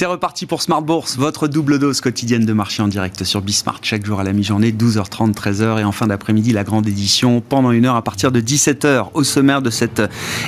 C'est reparti pour Smart Bourse, votre double dose quotidienne de marché en direct sur Bismart, chaque jour à la mi-journée, 12h30, 13h et en fin d'après-midi, la grande édition pendant une heure à partir de 17h au sommaire de cette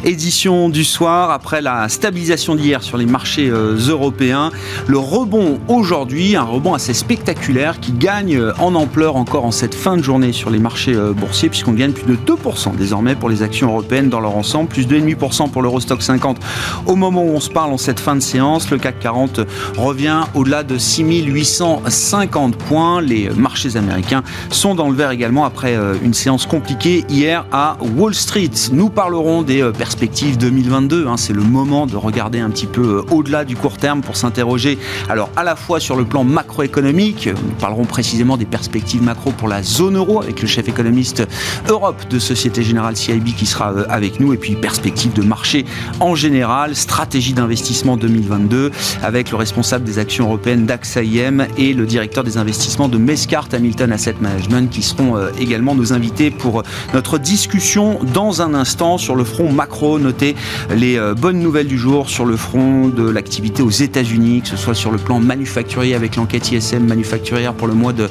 édition du soir. Après la stabilisation d'hier sur les marchés euh, européens, le rebond aujourd'hui, un rebond assez spectaculaire qui gagne en ampleur encore en cette fin de journée sur les marchés euh, boursiers puisqu'on gagne plus de 2% désormais pour les actions européennes dans leur ensemble, plus de 2,5% pour l'Eurostock 50 au moment où on se parle en cette fin de séance. Le CAC 40 revient au-delà de 6850 points. Les marchés américains sont dans le vert également après euh, une séance compliquée hier à Wall Street. Nous parlerons des euh, perspectives 2022. Hein. C'est le moment de regarder un petit peu euh, au-delà du court terme pour s'interroger. Alors à la fois sur le plan macroéconomique, nous parlerons précisément des perspectives macro pour la zone euro avec le chef économiste Europe de Société Générale CIB qui sera avec nous et puis perspectives de marché en général, stratégie d'investissement 2022 avec le responsable des actions européennes d'AXA IM et le directeur des investissements de Mescart Hamilton Asset Management qui seront euh, également nos invités pour euh, notre discussion dans un instant sur le front macro. Notez les euh, bonnes nouvelles du jour sur le front de l'activité aux États-Unis, que ce soit sur le plan manufacturier avec l'enquête ISM manufacturière pour le mois de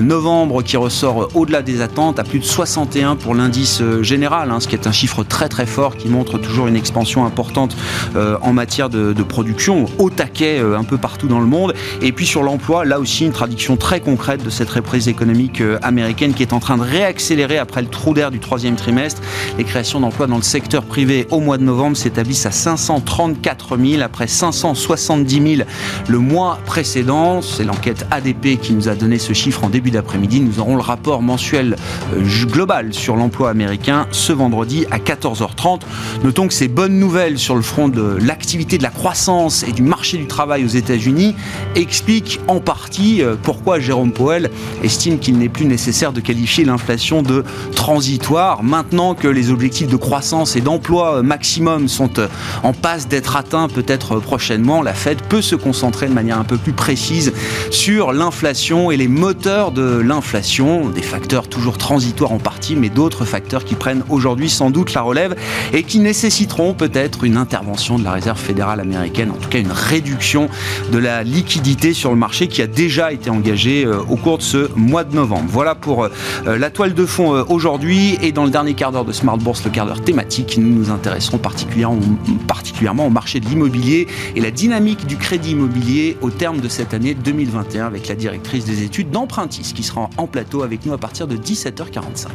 novembre qui ressort au-delà des attentes à plus de 61 pour l'indice général, hein, ce qui est un chiffre très très fort qui montre toujours une expansion importante en matière de production au taquet euh, un peu partout dans le monde. Et puis sur l'emploi, là aussi une traduction très concrète de cette reprise économique euh, américaine qui est en train de réaccélérer après le trou d'air du troisième trimestre. Les créations d'emplois dans le secteur privé au mois de novembre s'établissent à 534 000 après 570 000 le mois précédent. C'est l'enquête ADP qui nous a donné ce chiffre en début d'après-midi. Nous aurons le rapport mensuel euh, global sur l'emploi américain ce vendredi à 14h30. Notons que ces bonnes nouvelles sur le front de l'activité de la croissance et du marché du travail aux États-Unis explique en partie euh, pourquoi Jérôme Powell estime qu'il n'est plus nécessaire de qualifier l'inflation de transitoire maintenant que les objectifs de croissance et d'emploi maximum sont euh, en passe d'être atteints peut-être prochainement. La Fed peut se concentrer de manière un peu plus précise sur l'inflation et les moteurs de l'inflation, des facteurs toujours transitoires en partie, mais d'autres facteurs qui prennent aujourd'hui sans doute la relève et qui nécessiteront peut-être une intervention de la Réserve fédérale américaine, en tout cas une réduction de la liquidité sur le marché qui a déjà été engagée euh, au cours de ce mois de novembre. Voilà pour euh, la toile de fond euh, aujourd'hui et dans le dernier quart d'heure de Smart Bourse, le quart d'heure thématique, nous nous intéresserons particulièrement, particulièrement au marché de l'immobilier et la dynamique du crédit immobilier au terme de cette année 2021 avec la directrice des études d'Empruntis qui sera en plateau avec nous à partir de 17h45.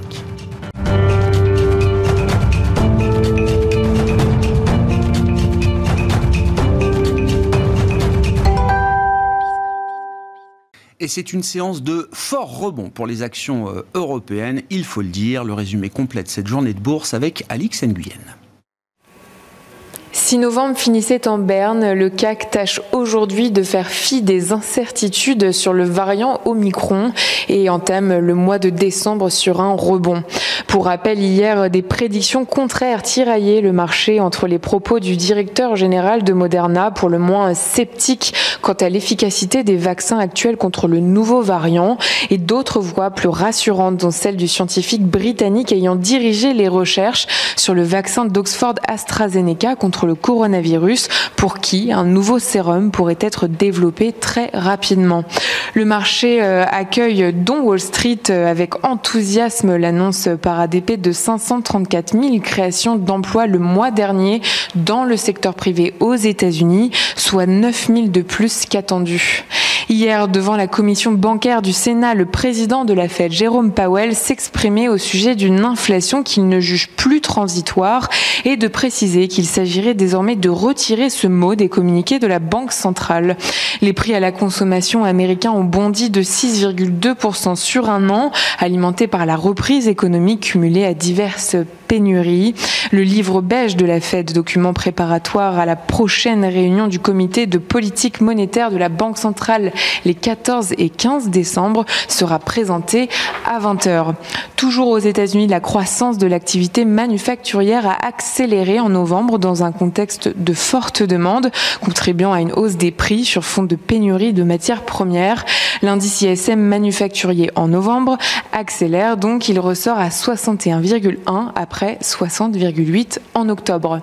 Et c'est une séance de fort rebond pour les actions euh, européennes, il faut le dire. Le résumé complet de cette journée de bourse avec Alix Nguyen. 6 novembre finissait en berne. Le CAC tâche aujourd'hui de faire fi des incertitudes sur le variant Omicron et entame le mois de décembre sur un rebond. Pour rappel, hier, des prédictions contraires tiraillaient le marché entre les propos du directeur général de Moderna, pour le moins sceptique quant à l'efficacité des vaccins actuels contre le nouveau variant, et d'autres voix plus rassurantes, dont celle du scientifique britannique ayant dirigé les recherches sur le vaccin d'Oxford AstraZeneca contre le coronavirus pour qui un nouveau sérum pourrait être développé très rapidement. Le marché euh, accueille dont Wall Street euh, avec enthousiasme l'annonce par ADP de 534 000 créations d'emplois le mois dernier dans le secteur privé aux États-Unis, soit 9 000 de plus qu'attendu. Hier, devant la commission bancaire du Sénat, le président de la Fed, Jérôme Powell, s'exprimait au sujet d'une inflation qu'il ne juge plus transitoire et de préciser qu'il s'agirait désormais de retirer ce mot des communiqués de la Banque centrale. Les prix à la consommation américains ont bondi de 6,2% sur un an, alimentés par la reprise économique cumulée à diverses pénuries. Le livre beige de la Fed, document préparatoire à la prochaine réunion du comité de politique monétaire de la Banque centrale les 14 et 15 décembre, sera présenté à 20h. Toujours aux États-Unis, la croissance de l'activité manufacturière a accéléré en novembre dans un contexte de forte demande, contribuant à une hausse des prix sur fond de pénurie de matières premières. L'indice ISM manufacturier en novembre accélère donc, il ressort à 61,1 après après 60,8 en octobre.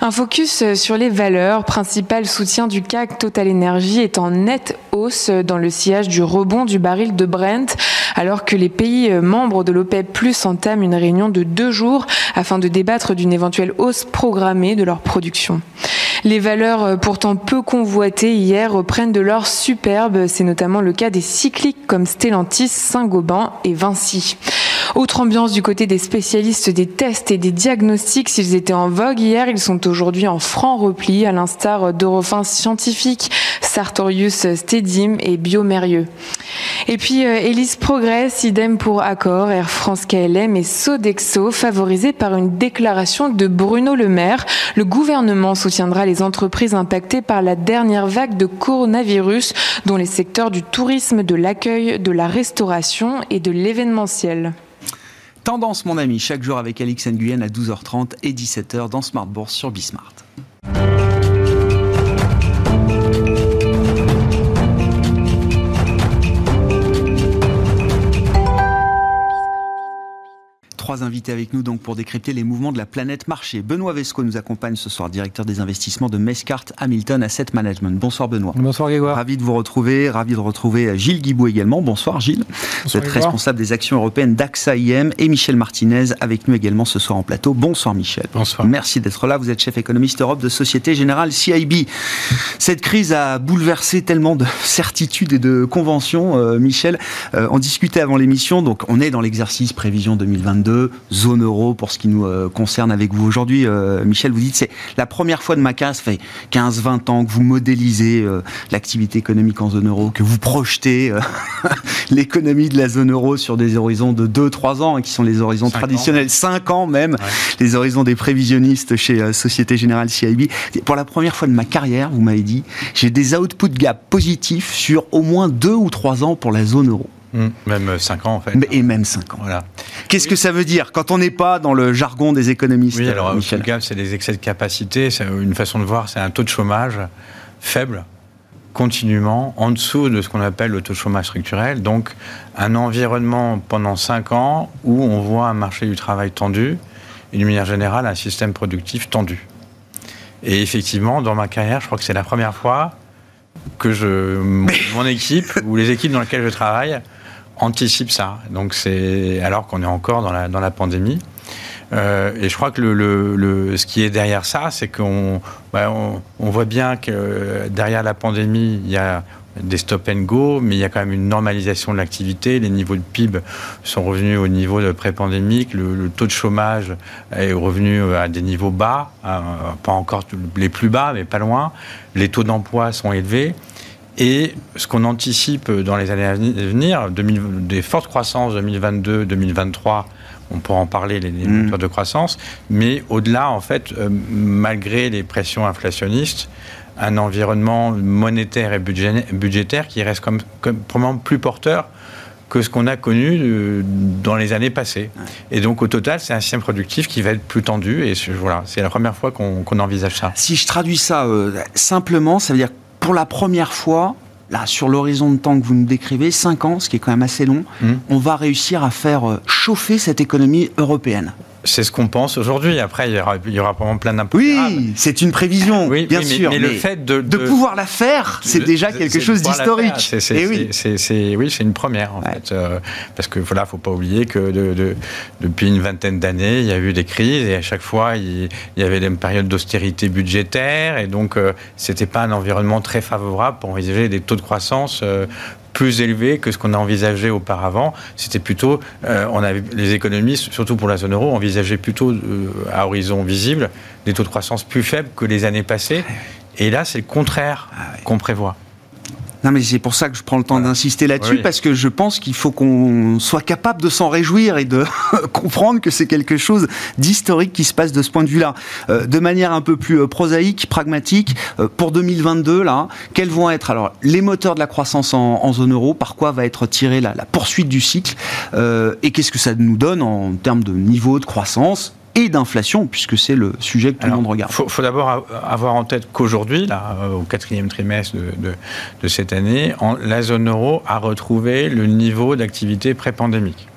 Un focus sur les valeurs, principal soutien du CAC Total Energy est en nette hausse dans le sillage du rebond du baril de Brent, alors que les pays membres de l'OPEP Plus entament une réunion de deux jours afin de débattre d'une éventuelle hausse programmée de leur production. Les valeurs pourtant peu convoitées hier reprennent de l'or superbe. C'est notamment le cas des cycliques comme Stellantis, Saint-Gobain et Vinci. Autre ambiance du côté des spécialistes des tests et des diagnostics. S'ils étaient en vogue hier, ils sont aujourd'hui en franc repli, à l'instar d'Eurofins Scientifique, Sartorius Stedim et Biomérieux. Et puis, Elise progresse, idem pour Accor, Air France KLM et Sodexo, favorisés par une déclaration de Bruno Le Maire. Le gouvernement soutiendra les entreprises impactées par la dernière vague de coronavirus, dont les secteurs du tourisme, de l'accueil, de la restauration et de l'événementiel. Tendance, mon ami, chaque jour avec Alix Nguyen à 12h30 et 17h dans Smart Bourse sur Bismart. Trois invités avec nous donc pour décrypter les mouvements de la planète marché. Benoît Vesco nous accompagne ce soir, directeur des investissements de Mescart Hamilton Asset Management. Bonsoir Benoît. Bonsoir Grégoire. Ravi de vous retrouver, ravi de retrouver Gilles Guibou également. Bonsoir Gilles. vous êtes responsable des actions européennes d'AXA IM et Michel Martinez avec nous également ce soir en plateau. Bonsoir Michel. Bonsoir. Merci d'être là. Vous êtes chef économiste Europe de Société Générale CIB. Cette crise a bouleversé tellement de certitudes et de conventions. Euh, Michel, euh, on discutait avant l'émission, donc on est dans l'exercice prévision 2022 zone euro pour ce qui nous euh, concerne avec vous aujourd'hui. Euh, Michel, vous dites c'est la première fois de ma case, fait 15-20 ans que vous modélisez euh, l'activité économique en zone euro, que vous projetez l'économie de la zone euro sur des horizons de 2-3 ans, hein, qui sont les horizons traditionnels, 5 ans même, les horizons des prévisionnistes chez Société Générale CIB. Pour la première fois de ma carrière, vous m'avez dit, j'ai des output gap positifs sur au moins 2 ou 3 ans pour la zone euro. Mmh. même 5 ans en fait. Et même 5 ans. Voilà. Qu'est-ce que ça veut dire quand on n'est pas dans le jargon des économistes Oui, alors Michel gap, c'est des excès de capacité. Une façon de voir, c'est un taux de chômage faible, continuellement, en dessous de ce qu'on appelle le taux de chômage structurel. Donc un environnement pendant 5 ans où on voit un marché du travail tendu et d'une manière générale un système productif tendu. Et effectivement, dans ma carrière, je crois que c'est la première fois que je, mon équipe ou les équipes dans lesquelles je travaille anticipe ça. Donc c'est alors qu'on est encore dans la, dans la pandémie. Euh, et je crois que le, le, ce qui est derrière ça, c'est qu'on bah, on, on, voit bien que derrière la pandémie, il y a des stop and go, mais il y a quand même une normalisation de l'activité. Les niveaux de PIB sont revenus au niveau de pré-pandémique. Le, taux de chômage est revenu à des niveaux bas, pas encore les plus bas, mais pas loin. Les taux d'emploi sont élevés. Et ce qu'on anticipe dans les années à venir, des fortes croissances 2022-2023, on pourra en parler, les, mm. moteurs de croissance, mais au-delà, en fait, euh, malgré les pressions inflationnistes, un environnement monétaire et budgétaire qui reste comme, comme probablement plus porteur que ce qu'on a connu euh, dans les années passées. Et donc au total, c'est un système productif qui va être plus tendu. Et voilà, c'est la première fois qu'on envisage ça. Si je traduis ça euh, simplement, ça veut dire pour la première fois, là, sur l'horizon de temps que vous nous décrivez, 5 ans, ce qui est quand même assez long, mmh. on va réussir à faire euh, chauffer cette économie européenne. C'est ce qu'on pense aujourd'hui. Après, il y aura, il y aura probablement plein d'impôts. Oui, c'est une prévision, oui, bien sûr. Mais, le fait de, de, pouvoir la faire, c'est déjà quelque chose d'historique. Eh oui, c'est oui, une première en fait, euh, parce que voilà, faut pas oublier que de, depuis une vingtaine d'années, il y a eu des crises et à chaque fois, il, y avait des périodes d'austérité budgétaire et donc euh, c'était pas un environnement très favorable pour envisager des taux de croissance euh, plus élevé que ce qu'on a envisagé auparavant. C'était plutôt, euh, on avait, les économistes, surtout pour la zone euro, envisageaient plutôt euh, à horizon visible des taux de croissance plus faibles que les années passées. Et là, c'est le contraire ah qu'on prévoit. Non, mais c'est pour ça que je prends le temps d'insister là-dessus, parce que je pense qu'il faut qu'on soit capable de s'en réjouir et de comprendre que c'est quelque chose d'historique qui se passe de ce point de vue-là. Euh, de manière un peu plus euh, prosaïque, pragmatique, euh, pour 2022, là, quels vont être alors les moteurs de la croissance en, zone euro Par quoi va être tirée la, la poursuite du cycle Et qu'est-ce que ça nous donne en termes de niveau de croissance et d'inflation, puisque c'est le sujet que tout le monde regarde. Il faut, d'abord avoir en tête qu'aujourd'hui, au quatrième trimestre de, cette année, la zone euro a retrouvé le niveau d'activité pré-pandémique.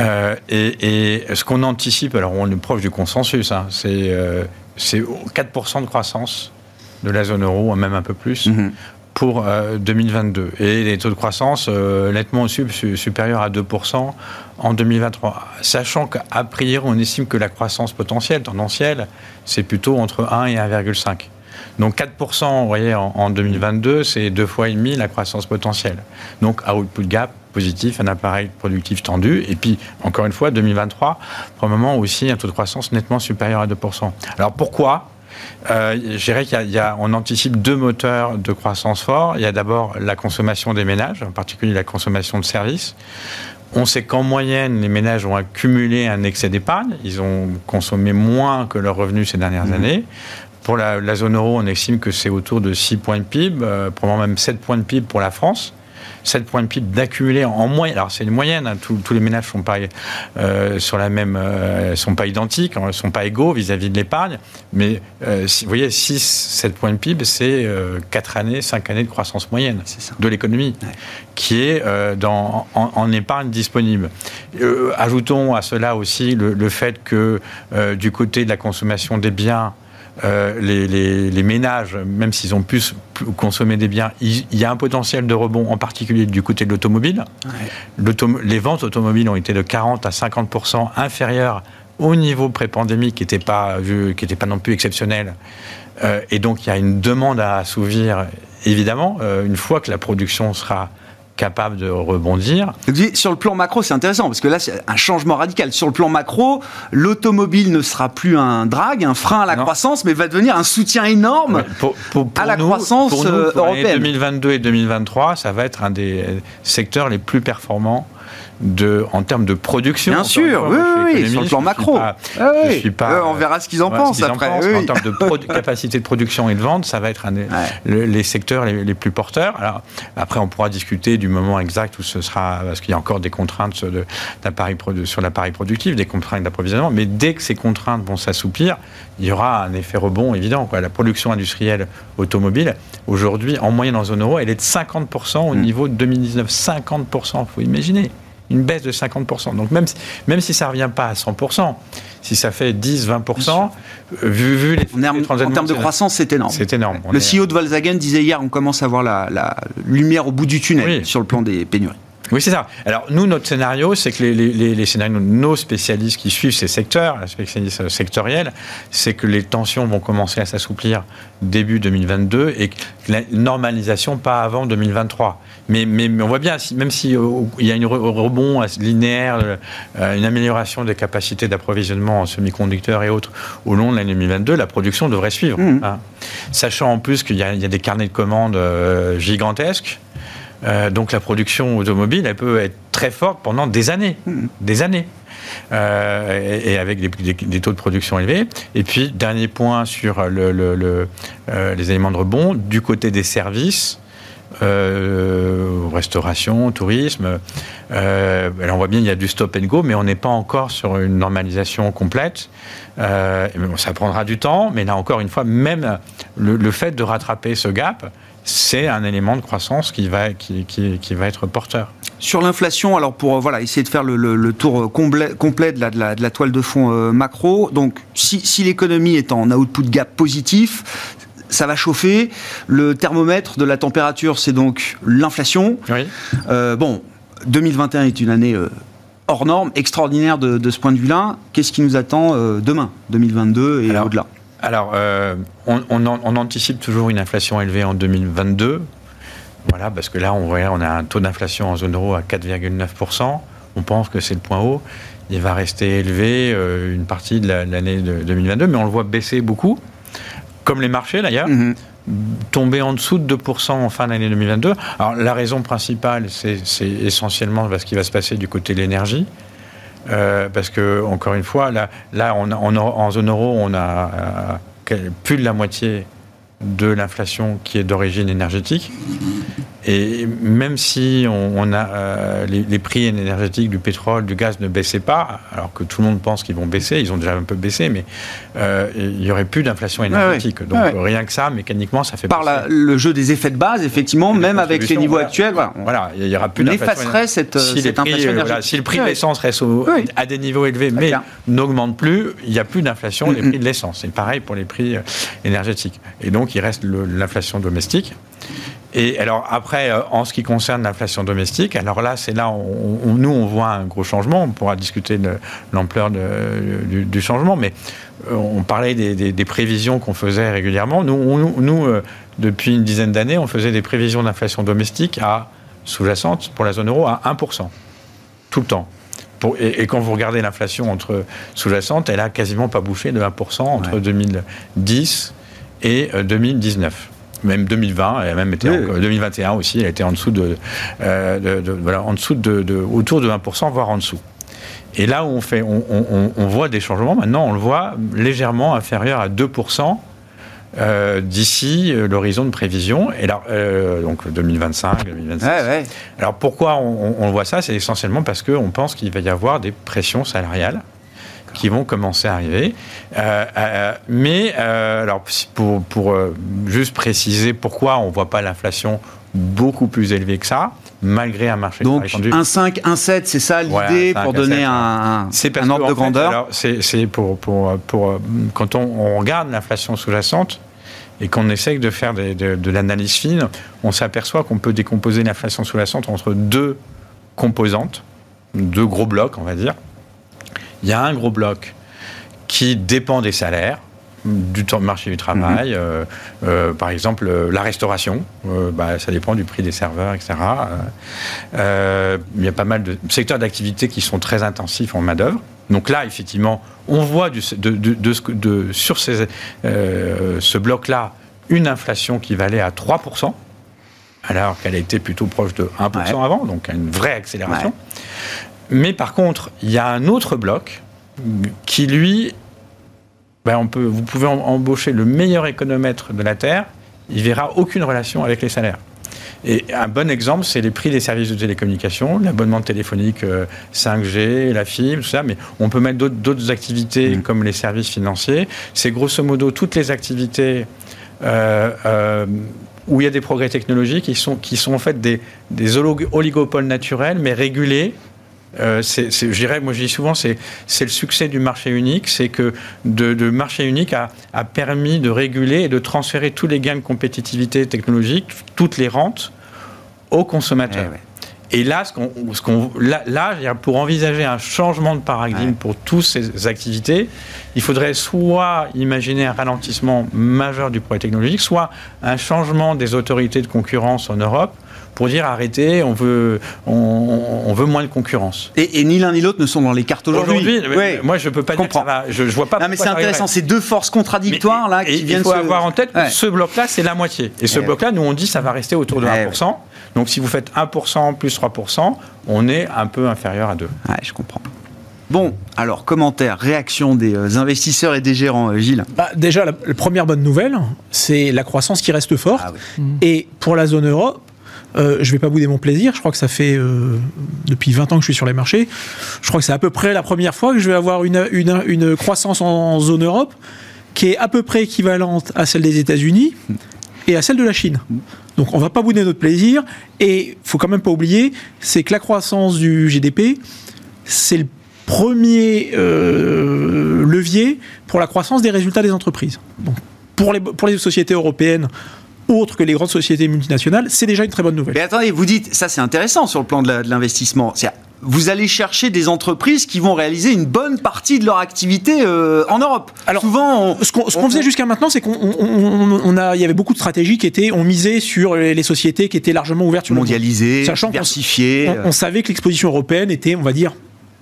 et, ce qu'on anticipe, alors on est proche du consensus, hein, c'est 4% de croissance de la zone euro, même un peu plus, mhm pour 2022 euh, et les taux de croissance euh, nettement supérieurs à 2% en 2023. Sachant qu'à priori, on estime que la croissance potentielle, tendancielle, c'est plutôt entre 1 et 1,5. Donc 4%, vous voyez, en, 2022, c'est deux fois et demi la croissance potentielle. Donc output gap positif, un appareil productif tendu. Et puis, encore une fois, 2023, probablement aussi un taux de croissance nettement supérieur à 2%. Alors pourquoi? Euh, je dirais qu'il y, a, on anticipe deux moteurs de croissance forts. Il y a d'abord la consommation des ménages, en particulier la consommation de services. On sait qu'en moyenne, les ménages ont accumulé un excès d'épargne. Ils ont consommé moins que leurs revenus ces dernières mmh. années. Pour la, zone euro, on estime que c'est autour de 6 points de PIB, euh, probablement même 7 points de PIB pour la France. 7 points de PIB d'accumuler en moyenne. Alors c'est une moyenne, hein. tous, les ménages sont pas euh, sur la même, euh, sont pas identiques, ne hein, sont pas égaux vis-à-vis de l'épargne. Mais euh, si, vous voyez, 6, 7 points de PIB, c'est 4 années, 5 années de croissance moyenne de l'économie, qui est dans, en, épargne disponible. ajoutons à cela aussi le, le fait que du côté de la consommation des biens, euh, les, ménages, même s'ils ont pu consommer des biens, il, y a un potentiel de rebond, en particulier du côté de l'automobile. Les ventes automobiles ont été de 40 à 50 inférieures au niveau pré-pandémique, qui n'était pas, qui pas non plus exceptionnel. Euh, et donc, il y a une demande à assouvir, évidemment, euh, une fois que la production sera capable de rebondir. Sur le plan macro, c'est intéressant parce que là, c'est un changement radical. Sur le plan macro, l'automobile ne sera plus un drag, un frein à la croissance, mais va devenir un soutien énorme à la croissance pour nous, pour européenne. 2022 et 2023, ça va être un des secteurs les plus performants de, en termes de production. Bien sûr, oui, oui, sur le plan macro. Je suis pas, euh, on verra ce qu'ils en pensent après. En, termes de capacité de production et de vente, ça va être un des, les secteurs les, plus porteurs. Alors, après, on pourra discuter du moment exact où ce sera, parce qu'il y a encore des contraintes sur, de, sur l'appareil productif, des contraintes d'approvisionnement, mais dès que ces contraintes vont s'assouplir, il y aura un effet rebond évident. Quoi. La production industrielle automobile, aujourd'hui, en moyenne en zone euro, elle est de 50% au mm. niveau de 2019. 50%, il faut imaginer une baisse de 50%. Donc même, même si ça ne revient pas à 100%, si ça fait 10-20%, euh, vu, vu, les, en, termes de croissance, c'est énorme. C'est énorme. le CEO de Volkswagen disait hier, on commence à voir la, lumière au bout du tunnel sur le plan des pénuries. Oui, c'est ça. Alors, nous, notre scénario, c'est que les, les, les, scénarios, nos spécialistes qui suivent ces secteurs, les spécialistes sectoriels, c'est que les tensions vont commencer à s'assouplir début 2022 et que la normalisation pas avant 2023. Mais, mais, on voit bien, même s'il euh, y a une rebond linéaire, euh, une amélioration des capacités d'approvisionnement en semi-conducteurs et autres au long de l'année 2022, la production devrait suivre. Mmh. Hein. Sachant en plus qu'il y, a des carnets de commandes euh, gigantesques. Euh, donc la production automobile, elle peut être très forte pendant des années, hmm. des années. Euh, et, avec des, taux de production élevés. Et puis, dernier point sur le, euh, les éléments de rebond, du côté des services, restauration, tourisme. Euh, on voit bien il y a du stop and go, mais on n'est pas encore sur une normalisation complète. ça prendra du temps, mais là encore une fois, même le fait de rattraper ce gap, c'est un élément de croissance qui va, qui, va être porteur. Sur l'inflation, alors pour euh, voilà, essayer de faire le, tour complet, de, la, toile de fond euh, macro, donc si l'économie est en output gap positif, ça va chauffer. Le thermomètre de la température, c'est donc l'inflation. Oui. Euh, bon, 2021 est une année hors norme, extraordinaire de, de ce point de vue-là. Qu'est-ce qui nous attend demain, 2022 et au-delà? alors, euh, on, anticipe toujours une inflation élevée en 2022. Voilà, parce que là, on, on a un taux d'inflation en zone euro à 4,9%. On pense que c'est le point haut. Il va rester élevé euh, une partie de l'année 2022, mais on le voit baisser beaucoup, comme les marchés d'ailleurs. Mm-hmm. tomber en dessous de 2% en fin d'année 2022. Alors la raison principale, c'est essentiellement ce qui va se passer du côté de l'énergie. Euh, parce que, encore une fois, là, là on, en zone euro, on a euh, plus de la moitié de l'inflation qui est d'origine énergétique. Et même si on, a euh, les, prix énergétiques du pétrole, du gaz ne baissaient pas, alors que tout le monde pense qu'ils vont baisser, ils ont déjà un peu baissé, mais euh, il n'y aurait plus d'inflation énergétique. Donc rien que ça, mécaniquement, ça fait Par le jeu des effets de base, effectivement, même avec les niveaux actuels, voilà, il n'y aura plus d'inflation. cette, si cette inflation énergétique. si le prix de l'essence reste à des niveaux élevés, mais n'augmente plus, il n'y a plus d'inflation des prix de l'essence. C'est pareil pour les prix euh, énergétiques. Et donc, il reste l'inflation domestique. Et alors après, euh, en ce qui concerne l'inflation domestique, alors là, c'est là, où nous, on voit un gros changement. On pourra discuter de l'ampleur du, changement, mais euh, on parlait des, prévisions qu'on faisait régulièrement. Nous, nous euh, depuis une dizaine d'années, on faisait des prévisions d'inflation domestique à sous-jacente pour la zone euro à 1%, tout le temps. et, quand vous regardez l'inflation entre sous-jacente, elle a quasiment pas bouché de 1% entre 2010 et 2019 même 2020, elle a même été 2021 aussi, elle été en dessous de, euh, voilà, en dessous de, autour de 1%, voire en dessous. Et là où on fait, on, voit des changements. Maintenant, on le voit légèrement inférieur à 2%. Euh, d'ici euh, l'horizon de prévision, et là, donc 2025, 2026. Alors pourquoi on, on voit ça? C'est essentiellement parce qu'on pense qu'il va y avoir des pressions salariales qui vont commencer à arriver. Euh, euh, mais euh, alors pour, pour juste préciser pourquoi on ne voit pas l'inflation beaucoup plus élevée que ça, malgré un marché Donc, 1,5, 1,7, c'est ça l'idée pour donner un, un ordre de grandeur C'est pour, pour, pour, quand on, regarde l'inflation sous-jacente et qu'on essaye de faire de, de l'analyse fine, on s'aperçoit qu'on peut décomposer l'inflation sous-jacente entre deux composantes, deux gros blocs, on va dire. Il y a un gros bloc qui dépend des salaires, du marché du travail, mhm. euh, euh, par exemple euh, la restauration, bah, ça dépend du prix des serveurs, etc. il y a pas mal de secteurs d'activité qui sont très intensifs en main-d'œuvre. Donc là, effectivement, on voit de, de, sur ces, ce bloc-là une inflation qui valait à 3%, alors qu'elle a été plutôt proche de 1% avant, donc une vraie accélération. Mais par contre, il y a un autre bloc qui, lui, ben on peut, vous pouvez embaucher le meilleur économètre de la Terre, il verra aucune relation avec les salaires. Et un bon exemple, c'est les prix des services de télécommunication, l'abonnement téléphonique 5G, euh, la fibre, tout ça, mais on peut mettre d'autres activités mmh. comme les services financiers. C'est grosso modo toutes les activités euh, euh, où il y a des progrès technologiques qui sont, qui sont en fait des, des oligopoles naturels, mais régulés euh, je dirais, moi je dis souvent, c'est le succès du marché unique, c'est que de, de, marché unique a, a, permis de réguler et de transférer tous les gains de compétitivité technologique, toutes les rentes aux consommateurs. Eh et là, ce qu'on, là, là, pour envisager un changement de paradigme pour toutes ces activités, il faudrait soit imaginer un ralentissement majeur du projet technologique, soit un changement des autorités de concurrence en Europe pour dire arrêtez, on veut, on, veut moins de concurrence. Et, ni l'un ni l'autre ne sont dans les cartes aujourd'hui. moi je peux pas dire je, vois pas. Non, mais c'est intéressant, ces deux forces contradictoires là qui viennent. Il faut avoir en tête que ce bloc-là c'est la moitié. Et ce bloc-là, nous on dit ça va rester autour de 1%. Donc si vous faites 1% plus 3%, on est un peu inférieur à 2. Ouais, je comprends. Bon, alors commentaire, réaction des euh, investisseurs et des gérants, euh, Gilles bah, Déjà, la, première bonne nouvelle, c'est la croissance qui reste forte. Ah et pour la zone euro, euh, je ne vais pas bouder mon plaisir. Je crois que ça fait euh, depuis 20 ans que je suis sur les marchés. Je crois que c'est à peu près la première fois que je vais avoir une, croissance en zone Europe qui est à peu près équivalente à celle des États-Unis et à celle de la Chine. Donc on ne va pas bouder notre plaisir. Et il faut quand même pas oublier, c'est que la croissance du GDP, c'est le premier euh, levier pour la croissance des résultats des entreprises. Pour les sociétés européennes, autres que les grandes sociétés multinationales, c'est déjà une très bonne nouvelle. Mais attendez, vous dites, ça c'est intéressant sur le plan de l'investissement. Vous allez chercher des entreprises qui vont réaliser une bonne partie de leur activité euh, en Europe. Alors, souvent, ce qu'on faisait jusqu'à maintenant, c'est qu'on a, il y avait beaucoup de stratégies qui étaient, on misait sur les sociétés qui étaient largement ouvertes sur mondialisées, diversifiées. On, on, savait que l'exposition européenne était, on va dire,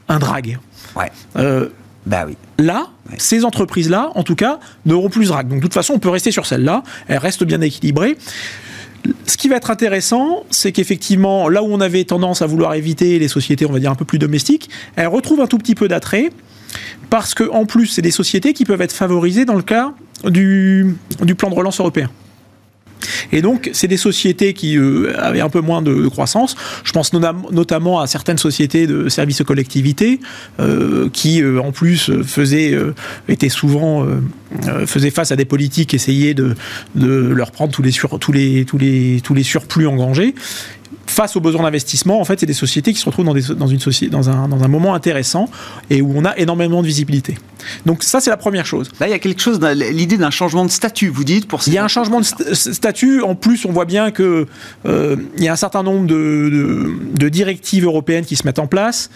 un drag. Ouais. Euh, bah oui. Là, ces entreprises-là, en tout cas, n'auront plus de drag. Donc de toute façon, on peut rester sur celle-là. Elle reste bien équilibrée. Ce qui va être intéressant, c'est qu'effectivement, là où on avait tendance à vouloir éviter les sociétés, on va dire, un peu plus domestiques, elles retrouvent un tout petit peu d'attrait, parce qu'en plus, c'est des sociétés qui peuvent être favorisées dans le cas du, du plan de relance européen. Et donc, c'est des sociétés qui euh, avaient un peu moins de, croissance. Je pense notamment à certaines sociétés de services aux collectivités euh, qui, euh, en plus, faisaient, étaient souvent faisaient face à des politiques, essayaient de, leur prendre tous les, sur, tous les, tous les, tous les surplus engrangés face aux besoins d'investissement, en fait, c'est des sociétés qui se retrouvent dans, des, dans, une société, dans, un, dans un moment intéressant et où on a énormément de visibilité. Donc ça, c'est la première chose. Là, il y a quelque chose, l'idée d'un changement de statut, vous dites pour Il y a un changement de statut. En plus, on voit bien que euh, il y a un certain nombre de, de, directives européennes qui se mettent en place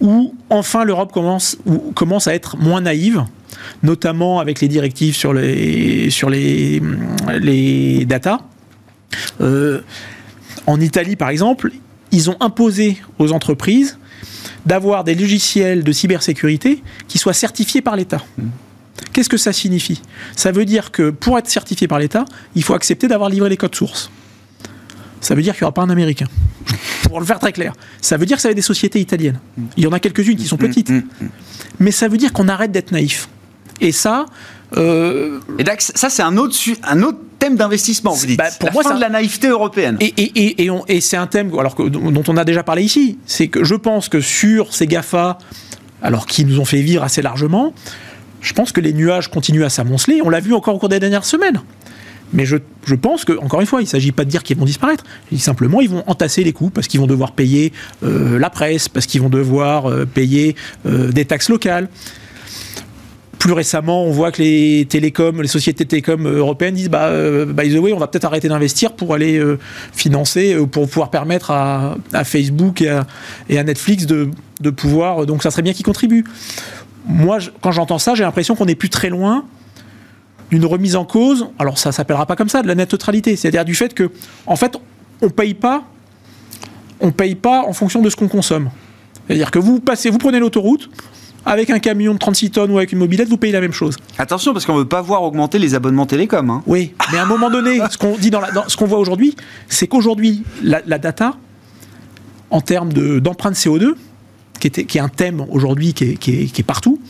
où enfin l'Europe commence, commence à être moins naïve notamment avec les directives sur les, sur les, les data. Euh, en Italie, par exemple, ils ont imposé aux entreprises d'avoir des logiciels de cybersécurité qui soient certifiés par l'État. Mmh. Qu'est-ce que ça signifie? Ça veut dire que pour être certifié par l'État, il faut accepter d'avoir livré les codes sources. Ça veut dire qu'il n'y aura pas un Américain. pour le faire très clair. Ça veut dire que ça va être des sociétés italiennes. Mmh. Il y en a quelques-unes qui sont mmh. petites. Mais ça veut dire qu'on arrête d'être naïf. Et ça, euh, et ça, c'est un autre, un autre thème d'investissement, vous dites. Bah, pour la moi, fin de la naïveté européenne. Et, et, et, et c'est un thème alors que, dont on a déjà parlé ici. C'est que je pense que sur ces GAFA, alors qui nous ont fait vivre assez largement, je pense que les nuages continuent à s'amonceler. On l'a vu encore au cours des dernières semaines. Mais je, je pense que, encore une fois, il ne s'agit pas de dire qu'ils vont disparaître. Simplement, ils vont entasser les coûts parce qu'ils vont devoir payer euh, la presse, parce qu'ils vont devoir euh, payer des taxes locales plus récemment, on voit que les sociétés télécoms euh, européennes disent bah, euh, by the way, on va peut-être arrêter d'investir pour aller euh, financer, pour pouvoir permettre à, Facebook et à, Netflix de, pouvoir. Donc ça serait bien qu'ils contribuent. Moi, quand j'entends ça, j'ai l'impression qu'on n'est plus très loin d'une remise en cause. Alors ça s'appellera pas comme ça, de la net neutralité. C'est-à-dire du fait que, en fait, on paye pas, on paye pas en fonction de ce qu'on consomme. C'est-à-dire que vous passez, vous prenez l'autoroute, avec un camion de 36 tonnes ou avec une mobilette, vous payez la même chose. Attention, parce qu'on ne veut pas voir augmenter les abonnements télécom. Hein. Oui, mais à un moment donné, ce qu'on dit dans, ce qu'on voit aujourd'hui, c'est qu'aujourd'hui, la, data, en termes d'empreinte CO2, qui, était, qui est un thème aujourd'hui qui, qui est, partout,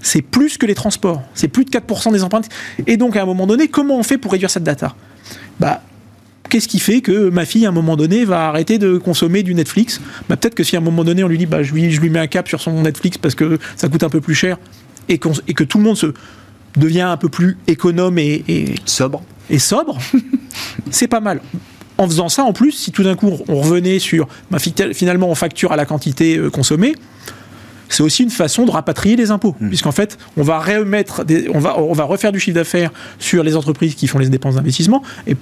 c'est plus que les transports. C'est plus de 4% des empreintes. Et donc, à un moment donné, comment on fait pour réduire cette data? Bah, Qu'est-ce qui fait que ma fille, à un moment donné, va arrêter de consommer du Netflix bah, Peut-être que si à un moment donné, on lui dit bah, je, lui, je lui mets un cap sur son Netflix parce que ça coûte un peu plus cher et, et que tout le monde se devient un peu plus économe et, sobre. Et sobre, c'est pas mal. En faisant ça, en plus, si tout d'un coup on revenait sur bah, finalement on facture à la quantité euh, consommée, c'est aussi une façon de rapatrier les impôts, hmm. puisqu'en fait, on va remettre, on va, on va refaire du chiffre d'affaires sur les entreprises qui font les dépenses d'investissement, et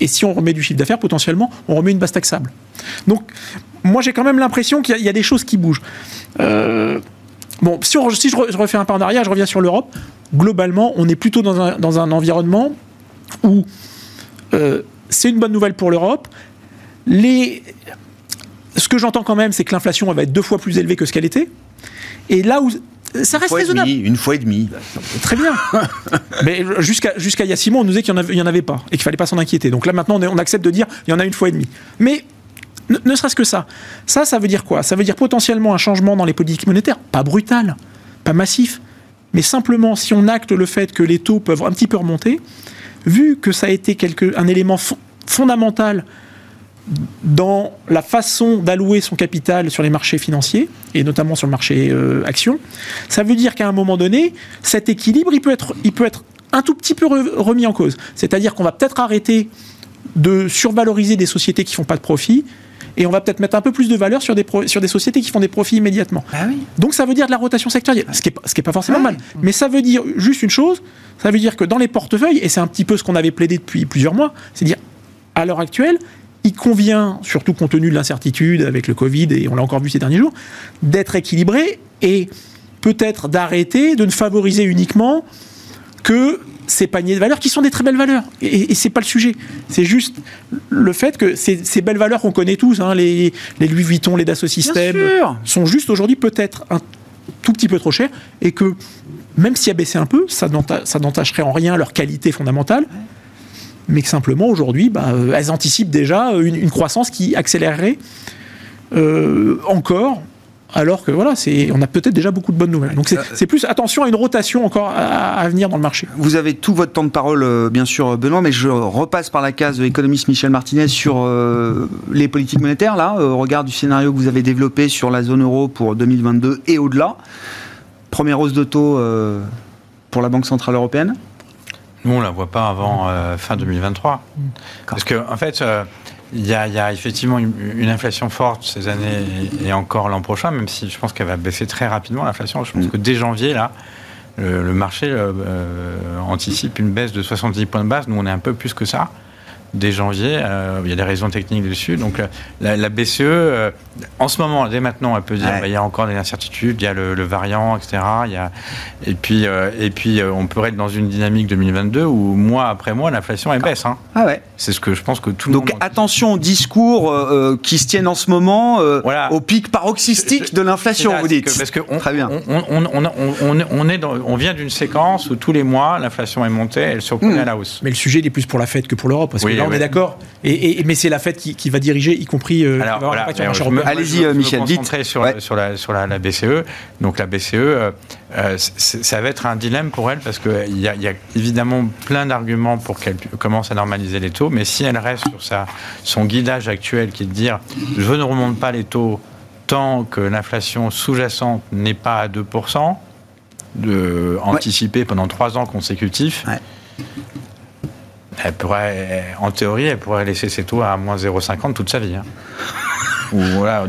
et si on remet du chiffre d'affaires, potentiellement, on remet une base taxable. Donc, moi, j'ai quand même l'impression qu'il y, a des choses qui bougent. Euh, bon, si, je, refais un pas en arrière, je reviens sur l'Europe. Globalement, on est plutôt dans un, environnement où euh, c'est une bonne nouvelle pour l'Europe. Ce que j'entends quand même, c'est que l'inflation va être deux fois plus élevée que ce qu'elle était. Et là où ça reste raisonnable. une fois et demi. Très bien. Mais jusqu'à jusqu'à il y a six mois, on nous disait qu'il n'y en, avait pas et qu'il fallait pas s'en inquiéter. Donc là, maintenant, on, accepte de dire il y en a une fois et demi. Mais ne, serait-ce que ça. Ça, ça veut dire quoi? Ça veut dire potentiellement un changement dans les politiques monétaires. Pas brutal, pas massif. Mais simplement, si on acte le fait que les taux peuvent un petit peu remonter, vu que ça a été quelque, un élément fondamental dans la façon d'allouer son capital sur les marchés financiers, et notamment sur le marché euh, action, ça veut dire qu'à un moment donné, cet équilibre, il peut être, il peut être un tout petit peu remis en cause. C'est-à-dire qu'on va peut-être arrêter de survaloriser des sociétés qui font pas de profit, et on va peut-être mettre un peu plus de valeur sur des, sur des sociétés qui font des profits immédiatement. Ah Donc ça veut dire de la rotation sectorielle, ce qui n'est pas forcément mal. Mais ça veut dire juste une chose, ça veut dire que dans les portefeuilles, et c'est un petit peu ce qu'on avait plaidé depuis plusieurs mois, c'est dire à l'heure actuelle, il convient, surtout compte tenu de l'incertitude avec le Covid, et on l'a encore vu ces derniers jours, d'être équilibré et peut-être d'arrêter de ne favoriser uniquement que ces paniers de valeurs qui sont des très belles valeurs. Et, et c'est pas le sujet. C'est juste le fait que ces, belles valeurs qu'on connaît tous, hein, les, Louis Vuitton, les Dassault Systèmes, sont juste aujourd'hui peut-être un tout petit peu trop chers et que même s'il a baissé un peu, ça n'entacherait en rien leur qualité fondamentale mais que simplement aujourd'hui, bah, euh, elles anticipent déjà une, croissance qui accélérerait euh, encore alors que voilà, c'est, on a peut-être déjà beaucoup de bonnes nouvelles. Donc c'est, plus attention à une rotation encore à, venir dans le marché. Vous avez tout votre temps de parole, euh, bien sûr, Benoît, mais je repasse par la case de l'économiste Michel Martinez sur euh, les politiques monétaires, là, au regard du scénario que vous avez développé sur la zone euro pour 2022 et au-delà. Première hausse de taux euh, pour la Banque Centrale Européenne Nous, on ne la voit pas avant fin 2023. Parce qu'en en fait, il y, a, effectivement une, inflation forte ces années et, encore l'an prochain, même si je pense qu'elle va baisser très rapidement l'inflation. Je pense mm. que dès janvier, là, le, marché euh, anticipe une baisse de 70 points de base. Nous, on est un peu plus que ça dès janvier. Euh, il y a des raisons techniques dessus. Donc euh, la, BCE, euh, en ce moment, dès maintenant, elle peut dire bah, il y a encore des incertitudes, il y a le, variant, etc. Il y a, et puis, et puis on pourrait être dans une dynamique 2022 où mois après mois, l'inflation elle baisse. Hein. Ah ouais. C'est ce que je pense que tout le Donc, monde. Donc attention aux discours qui se tiennent en ce moment au pic paroxystique de l'inflation, vous dites. parce que on, Très bien. On, on, est on vient d'une séquence où tous les mois, l'inflation est montée, elle se reconnaît hmm. à la hausse. Mais le sujet il est plus pour la fête que pour l'Europe. Parce que on est d'accord. Et, mais c'est la fête qui, va diriger, y compris. Euh, Allez-y, euh, Michel, vite. Sur, sur, la, sur la, BCE. Donc la BCE, euh, euh, ça va être un dilemme pour elle parce qu'il y, a, y a évidemment plein d'arguments pour qu'elle commence à normaliser les taux. Mais si elle reste sur sa, son guidage actuel qui est de dire je ne remonte pas les taux tant que l'inflation sous-jacente n'est pas à 2%, de, anticipée pendant trois ans consécutifs, elle pourrait, en théorie, elle pourrait laisser ses taux à moins 0,50 toute sa vie. Hein. Ou, voilà,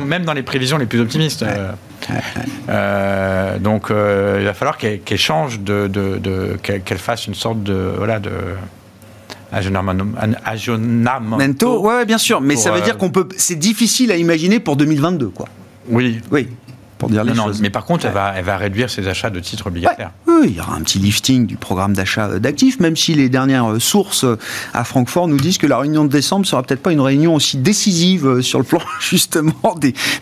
même, Dans, les prévisions les plus optimistes. Euh, euh, donc, euh, il va falloir qu'elle change de, qu'elle fasse une sorte de voilà de aggiornamento. Ouais, bien sûr, mais ça veut dire qu'on peut. C'est difficile à imaginer pour 2022, quoi. Oui. Oui pour dire les choses. mais par contre, elle, va, elle va réduire ses achats de titres obligataires. Il y aura un petit lifting du programme d'achat d'actifs, même si les dernières euh, sources euh, à Francfort nous disent que la réunion de décembre sera peut-être pas une réunion aussi décisive euh, sur le plan justement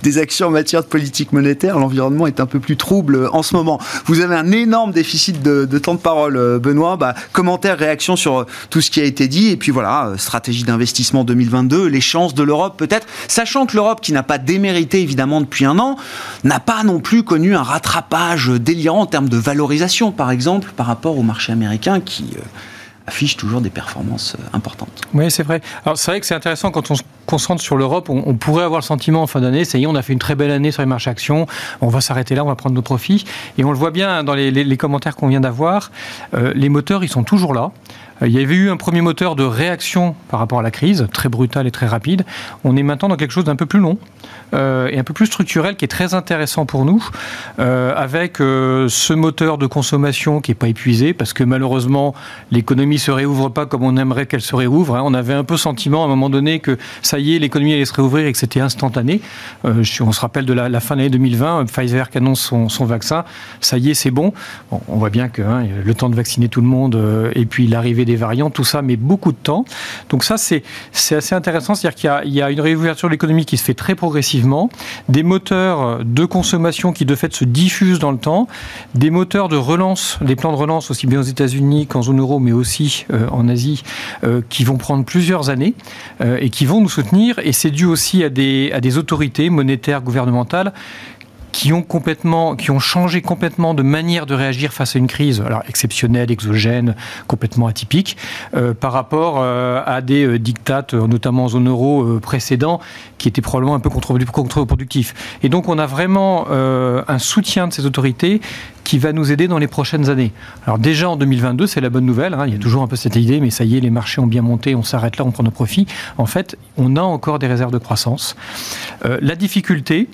des, actions en matière de politique monétaire. L'environnement est un peu plus trouble en ce moment. Vous avez un énorme déficit de, temps de parole, Benoît. Bah, commentaire, réaction sur tout ce qui a été dit, et puis voilà, stratégie d'investissement 2022, les chances de l'Europe peut-être, sachant que l'Europe, qui n'a pas démérité évidemment depuis un an, n'a pas non plus connu un rattrapage délirant en termes de valorisation, par exemple, par rapport au marché américain qui euh, affiche toujours des performances euh, importantes. Oui, c'est vrai. Alors c'est vrai que c'est intéressant quand on se concentre sur l'Europe, on, pourrait avoir le sentiment en fin d'année, ça y est, on a fait une très belle année sur les marchés actions, on va s'arrêter là, on va prendre nos profits. Et on le voit bien dans les, commentaires qu'on vient d'avoir, euh, les moteurs, ils sont toujours là. Il y avait eu un premier moteur de réaction par rapport à la crise, très brutal et très rapide. On est maintenant dans quelque chose d'un peu plus long. Euh, et un peu plus structurel qui est très intéressant pour nous, euh, avec euh, ce moteur de consommation qui n'est pas épuisé, parce que malheureusement, l'économie se réouvre pas comme on aimerait qu'elle se réouvre. Hein. On avait un peu sentiment à un moment donné que ça y est, l'économie allait se réouvrir et que c'était instantané. on se rappelle de la, fin de l'année 2020, Pfizer qui annonce son, vaccin, ça y est, c'est bon. On voit bien que hein, le temps de vacciner tout le monde et puis l'arrivée des variants, tout ça met beaucoup de temps. Donc ça, c'est assez intéressant, c'est-à-dire qu'il y, y, a une réouverture de l'économie qui se fait très progressivement des moteurs de consommation qui de fait se diffusent dans le temps, des moteurs de relance, des plans de relance aussi bien aux États-Unis qu'en zone euro, mais aussi euh, en Asie, euh, qui vont prendre plusieurs années euh, et qui vont nous soutenir. Et c'est dû aussi à des, à des autorités monétaires, gouvernementales qui ont complètement, qui ont changé complètement de manière de réagir face à une crise, alors exceptionnelle, exogène, complètement atypique, euh, par rapport euh, à des euh, dictates, notamment en zone euro précédents, qui étaient probablement un peu contre-productifs. Et donc, on a vraiment un soutien de ces autorités qui va nous aider dans les prochaines années. Alors déjà en 2022, c'est la bonne nouvelle. Hein, il y a toujours un peu cette idée, mais ça y est, les marchés ont bien monté, on s'arrête là, on prend nos profits. En fait, on a encore des réserves de croissance. la difficulté,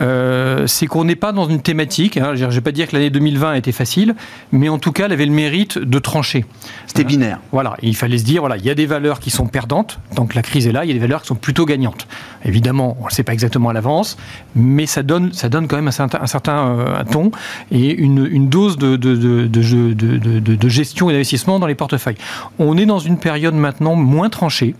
euh, c'est qu'on n'est pas dans une thématique. Hein, je ne vais pas dire que l'année 2020 a été facile, mais en tout cas, elle avait le mérite de trancher. C'était binaire. Voilà, il fallait se dire, voilà, il y a des valeurs qui sont perdantes, donc la crise est là, il y a des valeurs qui sont plutôt gagnantes. Évidemment, on ne le sait pas exactement à l'avance, mais ça donne, ça donne quand même un certain, un certain euh, ton et une, une dose de, de, de, de gestion et d'investissement dans les portefeuilles. On est dans une période maintenant moins tranchée,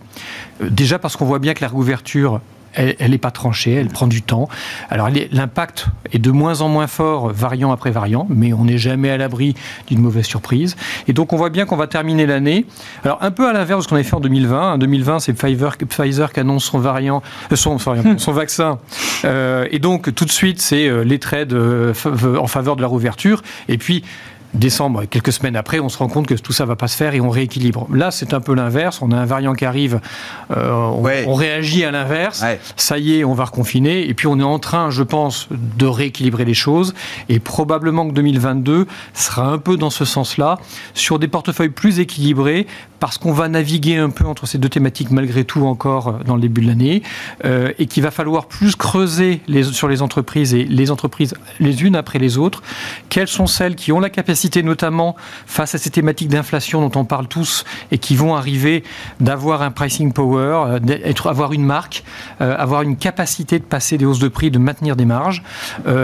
euh, déjà parce qu'on voit bien que la réouverture elle n'est pas tranchée, elle prend du temps. Alors l'impact est de moins en moins fort, variant après variant, mais on n'est jamais à l'abri d'une mauvaise surprise. Et donc on voit bien qu'on va terminer l'année. Alors un peu à l'inverse de ce qu'on avait fait en 2020. En 2020, c'est Pfizer, Pfizer qui annonce son variant, euh, son, son vaccin. Euh, et donc tout de suite, c'est euh, les trades en faveur de la rouverture. Et puis décembre, quelques semaines après, on se rend compte que tout ça va pas se faire et on rééquilibre. Là, c'est un peu l'inverse. On a un variant qui arrive, euh, on, réagit à l'inverse. Ça y est, on va reconfiner. Et puis, on est en train, je pense, de rééquilibrer les choses. Et probablement que 2022 sera un peu dans ce sens-là, sur des portefeuilles plus équilibrés, parce qu'on va naviguer un peu entre ces deux thématiques malgré tout encore euh, dans le début de l'année, euh, et qu'il va falloir plus creuser les, sur les entreprises et les entreprises les unes après les autres. Quelles sont celles qui ont la capacité, notamment face à ces thématiques d'inflation dont on parle tous, et qui vont arriver d'avoir un pricing power, euh, d'être, avoir une marque, avoir une capacité de passer des hausses de prix, de maintenir des marges.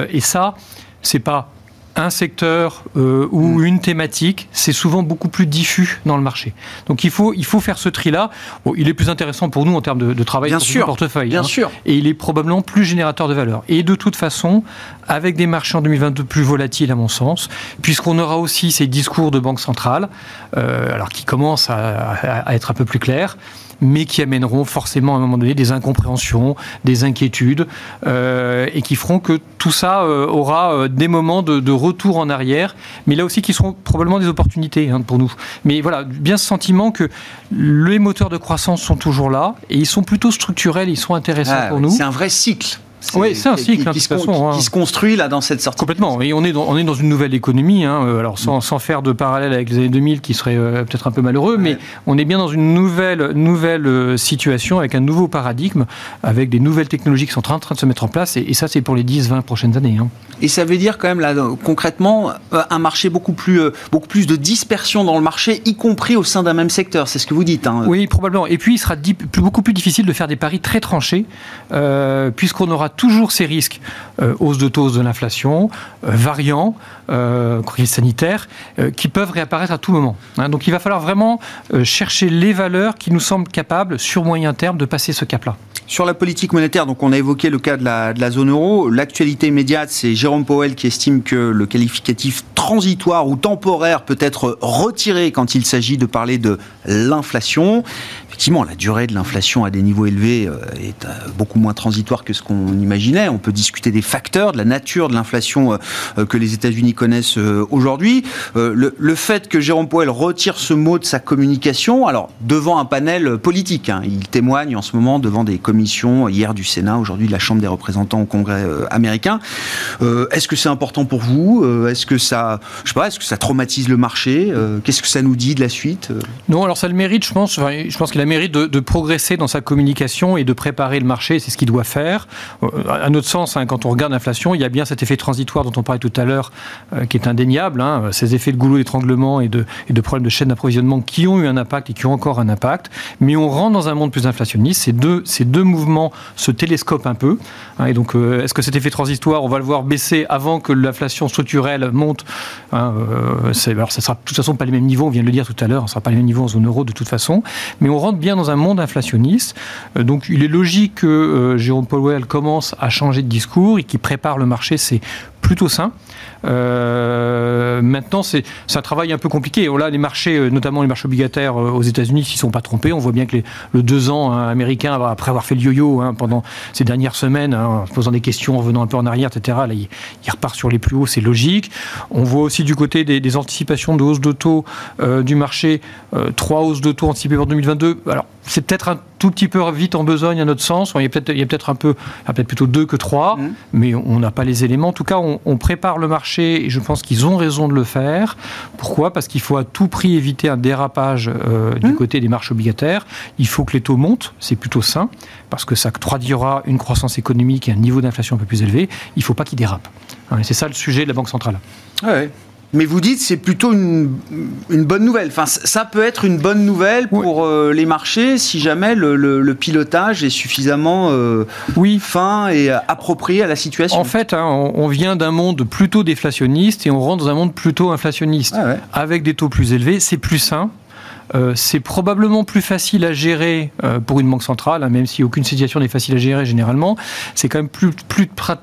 et ça, c'est pas un secteur euh, ou mm. une thématique, c'est souvent beaucoup plus diffus dans le marché. Donc il faut, il faut faire ce tri-là. il est plus intéressant pour nous en termes de, travail bien sur portefeuille. Bien hein. sûr. Et il est probablement plus générateur de valeur. Et de toute façon, avec des marchés en 2022 plus volatiles à mon sens, puisqu'on aura aussi ces discours de banque centrale, euh, alors qui commencent à, à, être un peu plus clairs mais qui amèneront forcément à un moment donné des incompréhensions, des inquiétudes, euh, et qui feront que tout ça euh, aura euh, des moments de, retour en arrière, mais là aussi qui seront probablement des opportunités hein, pour nous. Mais voilà, bien ce sentiment que les moteurs de croissance sont toujours là, et ils sont plutôt structurels, ils sont intéressants ah pour nous. C'est un vrai cycle. Oui, c'est un cycle hein, qui, se, construit là dans cette sortie. Complètement. Et on est dans, on est dans une nouvelle économie. Hein, euh, alors sans, sans, faire de parallèle avec les années 2000, qui serait euh, peut-être un peu malheureux, mais on est bien dans une nouvelle nouvelle euh, situation avec un nouveau paradigme, avec des nouvelles technologies qui sont en train de se mettre en place. Et, ça, c'est pour les 10-20 prochaines années. Hein. Et ça veut dire quand même là concrètement un marché beaucoup plus beaucoup plus de dispersion dans le marché, y compris au sein d'un même secteur. C'est ce que vous dites. Oui, probablement. Et puis il sera beaucoup plus difficile de faire des paris très tranchés, puisqu'on aura toujours ces risques, euh, hausse de taux de l'inflation, euh, variants, euh, crise sanitaire, qui peuvent réapparaître à tout moment. Hein. Donc il va falloir vraiment chercher les valeurs qui nous semblent capables, sur moyen terme, de passer ce cap-là. Sur la politique monétaire, donc on a évoqué le cas de la, de la zone euro. L'actualité immédiate, c'est Jérôme Powell qui estime que le qualificatif transitoire ou temporaire peut être retiré quand il s'agit de parler de l'inflation effectivement, la durée de l'inflation à des niveaux élevés euh, est euh, beaucoup moins transitoire que ce qu'on imaginait. On peut discuter des facteurs, de la nature de l'inflation euh, que les États-Unis connaissent aujourd'hui. Le, fait que Jérôme Powell retire ce mot de sa communication, alors devant un panel politique, hein, il témoigne en ce moment devant des commissions, hier du Sénat, aujourd'hui de la Chambre des représentants au Congrès américain. Est-ce que c'est important pour vous Est-ce que ça, je sais est-ce que ça traumatise le marché Qu'est-ce que ça nous dit de la suite Non, alors ça le mérite, je pense. je pense qu'il a mérite de, progresser dans sa communication et de préparer le marché, c'est ce qu'il doit faire. Euh, à notre sens, hein, quand on regarde l'inflation, il y a bien cet effet transitoire dont on parlait tout à l'heure, euh, qui est indéniable, hein, ces effets de goulot d'étranglement et de, problèmes de chaîne d'approvisionnement qui ont eu un impact et qui ont encore un impact, mais on rentre dans un monde plus inflationniste. Ces deux, ces deux mouvements se télescopent un peu. Hein, et donc, euh, est-ce que cet effet transitoire, on va le voir baisser avant que l'inflation structurelle monte Alors, ça sera de toute façon pas les mêmes niveaux, on vient de le dire tout à l'heure, ne sera pas les mêmes niveaux en zone euro de toute façon, mais on rentre bien dans un monde inflationniste. Euh, donc il est logique que euh, Jérôme Powell commence à changer de discours et qu'il prépare le marché. C'est plutôt sain. Euh, maintenant, c'est un travail un peu compliqué. Là, les marchés, euh, notamment les marchés obligataires aux États-Unis, s'y sont pas trompés. On voit bien que le 2 ans hein, américain, après avoir fait le yo-yo hein, pendant ces dernières semaines, hein, en posant des questions, en revenant un peu en arrière, etc., il, repart sur les plus hauts, c'est logique. On voit aussi du côté des, anticipations de hausse de taux euh, du marché, trois hausses de taux anticipées pour 2022. Alors, c'est peut-être un tout petit peu vite en besogne à notre sens. Il y a peut-être un peu, peut-être plutôt deux que trois, mmh. mais on n'a pas les éléments. En tout cas, on, prépare le marché et je pense qu'ils ont raison de le faire. Pourquoi? Parce qu'il faut à tout prix éviter un dérapage euh, du mmh. côté des marchés obligataires. Il faut que les taux montent, c'est plutôt sain, parce que ça traduira une croissance économique et un niveau d'inflation un peu plus élevé. Il ne faut pas qu'ils dérapent. c'est ça le sujet de la Banque centrale. Ouais. Mais vous dites c'est plutôt une, bonne nouvelle. Enfin, ça peut être une bonne nouvelle pour euh, les marchés si jamais le, pilotage est suffisamment euh, oui. fin et approprié à la situation. En fait, hein, on, vient d'un monde plutôt déflationniste et on rentre dans un monde plutôt inflationniste. Ah avec des taux plus élevés, c'est plus sain Euh, c'est probablement plus facile à gérer euh, pour une banque centrale, hein, même si aucune situation n'est facile à gérer généralement. C'est quand même plus,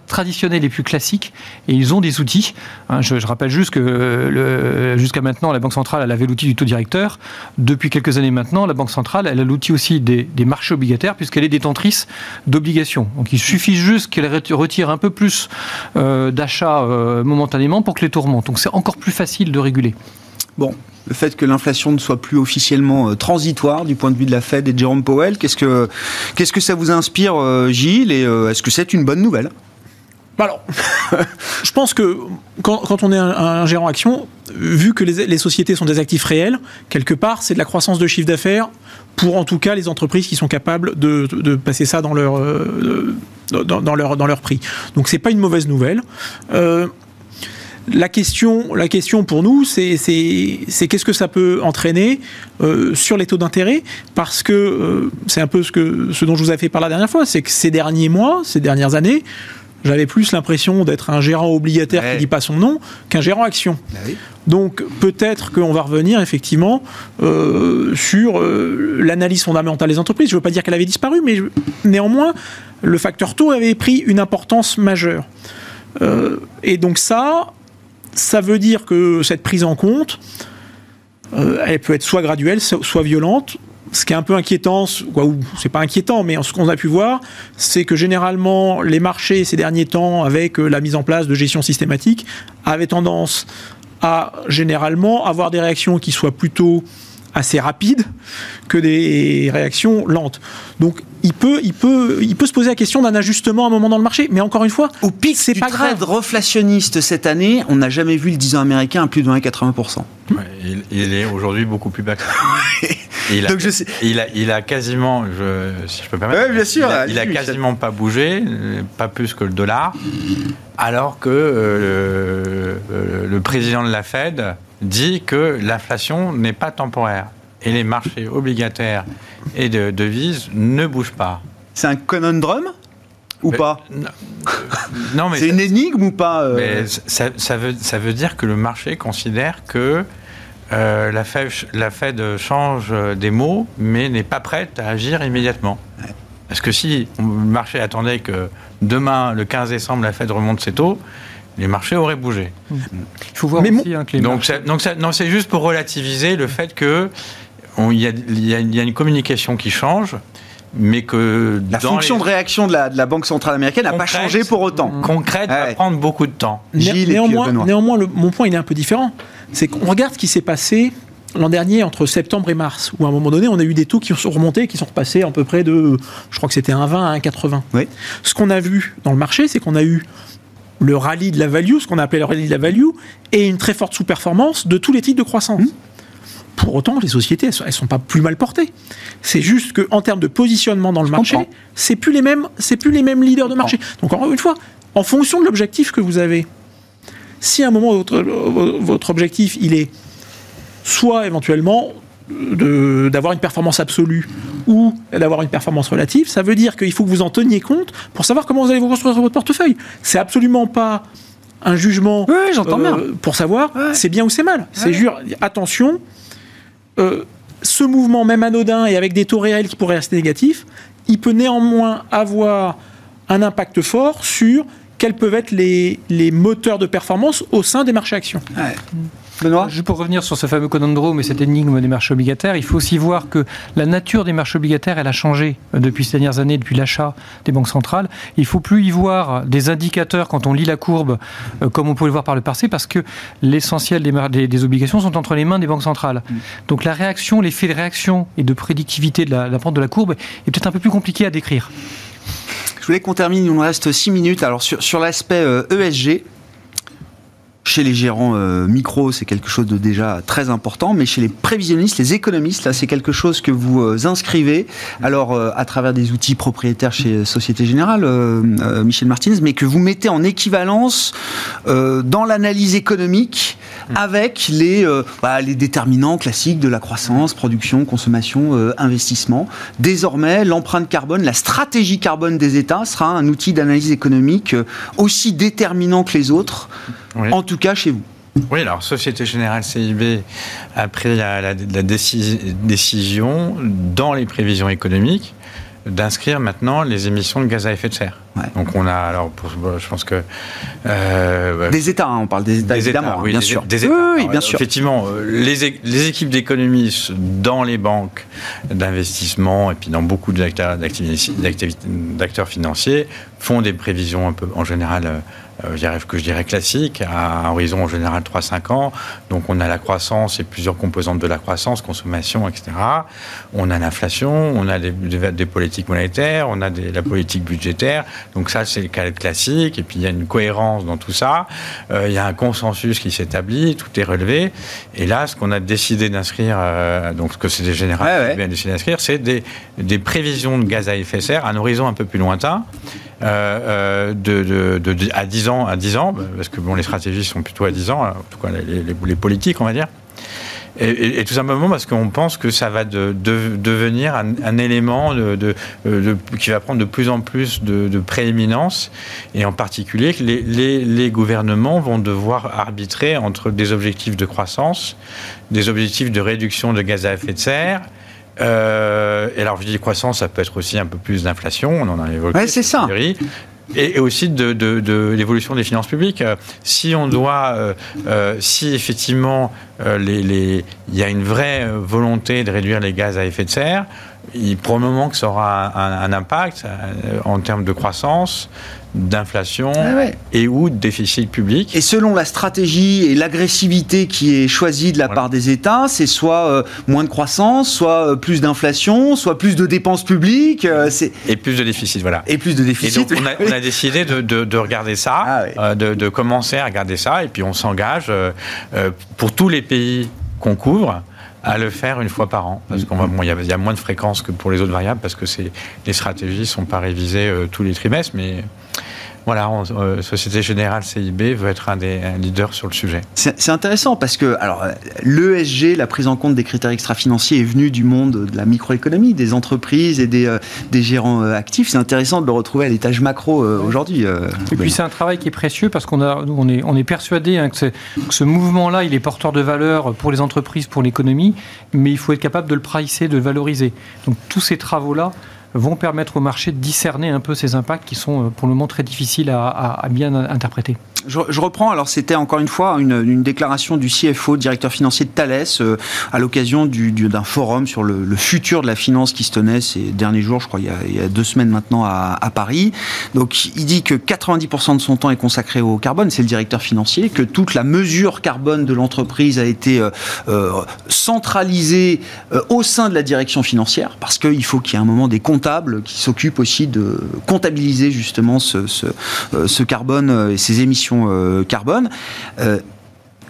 traditionnel et plus classique. Et ils ont des outils. Hein. je, rappelle juste que jusqu'à maintenant, la banque centrale, avait l'outil du taux directeur. Depuis quelques années maintenant, la banque centrale, a l'outil aussi des, marchés obligataires, puisqu'elle est détentrice d'obligations. Donc il suffit juste qu'elle retire un peu plus euh, d'achats momentanément pour que les taux remontent. Donc c'est encore plus facile de réguler. Bon, le fait que l'inflation ne soit plus officiellement euh, transitoire du point de vue de la Fed et de Jérôme Powell. Qu'est-ce que, que ça vous inspire, euh, Gilles Et euh, est-ce que c'est une bonne nouvelle? Bah alors, je pense que quand, on est un, gérant action, vu que les, sociétés sont des actifs réels, quelque part, c'est de la croissance de chiffre d'affaires pour en tout cas les entreprises qui sont capables de, passer ça dans leur, dans, leur, dans leur prix. Donc c'est pas une mauvaise nouvelle. La question, la question pour nous, c'est qu'est-ce que ça peut entraîner euh, sur les taux d'intérêt? Parce que euh, c'est un peu ce, que, ce dont je vous ai fait parler la dernière fois, c'est que ces derniers mois, ces dernières années, j'avais plus l'impression d'être un gérant obligataire qui qui dit pas son nom qu'un gérant action. Bah Donc peut-être qu'on va revenir effectivement euh, sur l'analyse fondamentale des entreprises. Je ne veux pas dire qu'elle avait disparu, mais néanmoins, le facteur taux avait pris une importance majeure. et donc ça, ça veut dire que cette prise en compte, euh, elle peut être soit graduelle, soit violente. Ce qui est un peu inquiétant, ou c'est pas inquiétant, mais ce qu'on a pu voir, c'est que généralement les marchés ces derniers temps, avec euh, la mise en place de gestion systématique, avaient tendance à généralement avoir des réactions qui soient plutôt assez rapides que des réactions lentes. Donc il peut, il peut, il peut se poser la question d'un ajustement à un moment dans le marché. Mais encore une fois, au pic c'est pas grave. reflationniste cette année, on n'a jamais vu le 10 ans américain à plus de 1,80%. il, est aujourd'hui beaucoup plus bas. il, a, Donc je sais... il, a, il a quasiment, je, si je peux me permettre, bien sûr, il a, quasiment pas bougé, pas plus que le dollar, alors que euh, le, le président de la Fed dit que l'inflation n'est pas temporaire et les marchés obligataires et de devises ne bougent pas. C'est un conundrum ou pas? Non, mais c'est une énigme ou pas euh? Ça, veut, ça veut dire que le marché considère que euh, la, Fed, la, Fed, change des mots, mais n'est pas prête à agir immédiatement. Parce que si le marché attendait que demain, le 15 décembre, la Fed remonte ses taux, les marchés auraient bougé. Il faut voir aussi hein, que les donc, donc non, c'est juste pour relativiser le fait que il y, a une communication qui change mais que la fonction de réaction de la, Banque centrale américaine n'a pas changé pour autant. Concrète va prendre beaucoup de temps. néanmoins, néanmoins mon point il est un peu différent. C'est qu'on regarde ce qui s'est passé l'an dernier entre septembre et mars, où à un moment donné on a eu des taux qui sont remontés, qui sont repassés à peu près de, je crois que c'était 1,20 à 1,80. Oui. Ce qu'on a vu dans le marché, c'est qu'on a eu le rallye de la value, ce qu'on a appelé le rallye de la value, et une très forte sous-performance de tous les titres de croissance. Mmh. Pour autant, les sociétés, elles ne sont pas plus mal portées. C'est juste qu'en termes de positionnement dans le marché, c'est plus les mêmes, c'est plus les mêmes leaders de marché. Donc encore une fois, en fonction de l'objectif que vous avez, si à un moment votre, votre objectif il est soit éventuellement d'avoir une performance absolue ou d'avoir une performance relative, ça veut dire qu'il faut que vous en teniez compte pour savoir comment vous allez vous construire votre portefeuille. C'est absolument pas un jugement euh, pour savoir c'est bien ou c'est mal. C'est juste attention, euh, ce mouvement, même anodin et avec des taux réels qui pourraient rester négatifs, il peut néanmoins avoir un impact fort sur quels peuvent être les, les moteurs de performance au sein des marchés actions. Juste pour revenir sur ce fameux conundrum et cette énigme des marchés obligataires, il faut aussi voir que la nature des marchés obligataires, elle a changé depuis ces dernières années, depuis l'achat des banques centrales. Il ne faut plus y voir des indicateurs quand on lit la courbe, euh, comme on pouvait le voir par le passé, parce que l'essentiel des, des, obligations sont entre les mains des banques centrales. Mm. Donc la réaction, l'effet de réaction et de prédictivité de la, de la pente de la courbe est peut-être un peu plus compliqué à décrire. Je voulais qu'on termine, il nous reste 6 minutes. Alors sur, sur l'aspect ESG, euh, e chez les gérants euh, micro, c'est quelque chose de déjà très important, mais chez les prévisionnistes, les économistes, là, c'est quelque chose que vous euh, inscrivez, alors euh, à travers des outils propriétaires chez Société Générale, Michel Martinez, mais que vous mettez en équivalence dans l'analyse économique avec les, bah, les déterminants classiques de la croissance, production, consommation, investissement. Désormais, l'empreinte carbone, la stratégie carbone des États sera un outil d'analyse économique aussi déterminant que les autres en tout cas chez vous. Oui, alors Société Générale CIB a pris la, décision dans les prévisions économiques d'inscrire maintenant les émissions de gaz à effet de serre. Donc on a alors, je pense que euh, des États, hein, on parle des États, évidemment, oui, bien sûr. Des États. Oui, bien sûr. Effectivement, euh, les, les équipes d'économistes dans les banques d'investissement et puis dans beaucoup d'acteurs financiers font des prévisions un peu en général euh, que je dirais classique, à un horizon en général 3-5 ans. Donc on a la croissance et plusieurs composantes de la croissance, consommation, etc. On a l'inflation, on a des, des, politiques monétaires, on a des, la politique budgétaire. Donc ça, c'est le cas classique. Et puis il y a une cohérence dans tout ça. Euh, il y a un consensus qui s'établit, tout est relevé. Et là, ce qu'on a décidé d'inscrire, euh, donc ce que c'est des générales qui décidé d'inscrire, c'est des, des prévisions de gaz à effet de serre à un horizon un peu plus lointain. Euh, de, à 10 ans, à 10 ans, parce que bon, les stratégies sont plutôt à 10 ans, en tout cas les, politiques, on va dire. Et, tout simplement parce qu'on pense que ça va devenir un, élément qui va prendre de plus en plus de, prééminence, et en particulier que les, gouvernements vont devoir arbitrer entre des objectifs de croissance, des objectifs de réduction de gaz à effet de serre, euh, et alors, je dis croissance, ça peut être aussi un peu plus d'inflation, on en a évoqué. Ouais, c'est ça. Et, aussi de, de, l'évolution des finances publiques. Euh, si on doit, euh, euh, si effectivement il y a une vraie volonté de réduire les gaz à effet de serre, il, probablement que ça aura un, impact en termes de croissance, d'inflation ah et ou de déficit public. Et selon la stratégie et l'agressivité qui est choisie de la part des États, c'est soit euh, moins de croissance, soit euh, plus d'inflation, soit plus de dépenses publiques. Euh, et plus de déficit, voilà. Et plus de déficit. Et donc on a, décidé de, de, regarder ça, ah de, de, commencer à regarder ça, et puis on s'engage pour tous les pays qu'on couvre à le faire une fois par an. Parce qu'il bon, y, a moins de fréquences que pour les autres variables, parce que les stratégies ne sont pas révisées tous les trimestres, mais voilà, euh, Société Générale CIB veut être un des leaders sur le sujet. C'est intéressant parce que alors l'ESG, la prise en compte des critères extra-financiers, est venue du monde de la microéconomie, des entreprises et des, euh, des gérants euh, actifs. C'est intéressant de le retrouver à l'étage macro aujourd'hui. et puis c'est un travail qui est précieux parce qu'on a, on est, on est persuadé hein, que, ce mouvement-là, il est porteur de valeur pour les entreprises, pour l'économie, mais il faut être capable de le pricer, de le valoriser. Donc tous ces travaux-là vont permettre au marché de discerner un peu ces impacts qui sont euh, pour le moment très difficiles à, bien interpréter. Je, reprends, alors c'était encore une fois une, déclaration du CFO, directeur financier de Thales, euh, à l'occasion d'un forum sur le, futur de la finance qui se tenait ces derniers jours, je crois il y a, deux semaines maintenant à, Paris. Donc il dit que 90% de son temps est consacré au carbone, c'est le directeur financier, que toute la mesure carbone de l'entreprise a été euh, centralisée au sein de la direction financière, parce qu'il faut qu'il y ait un moment des comptes qui s'occupe aussi de comptabiliser justement ce, euh, carbone euh, et ces émissions euh, carbone.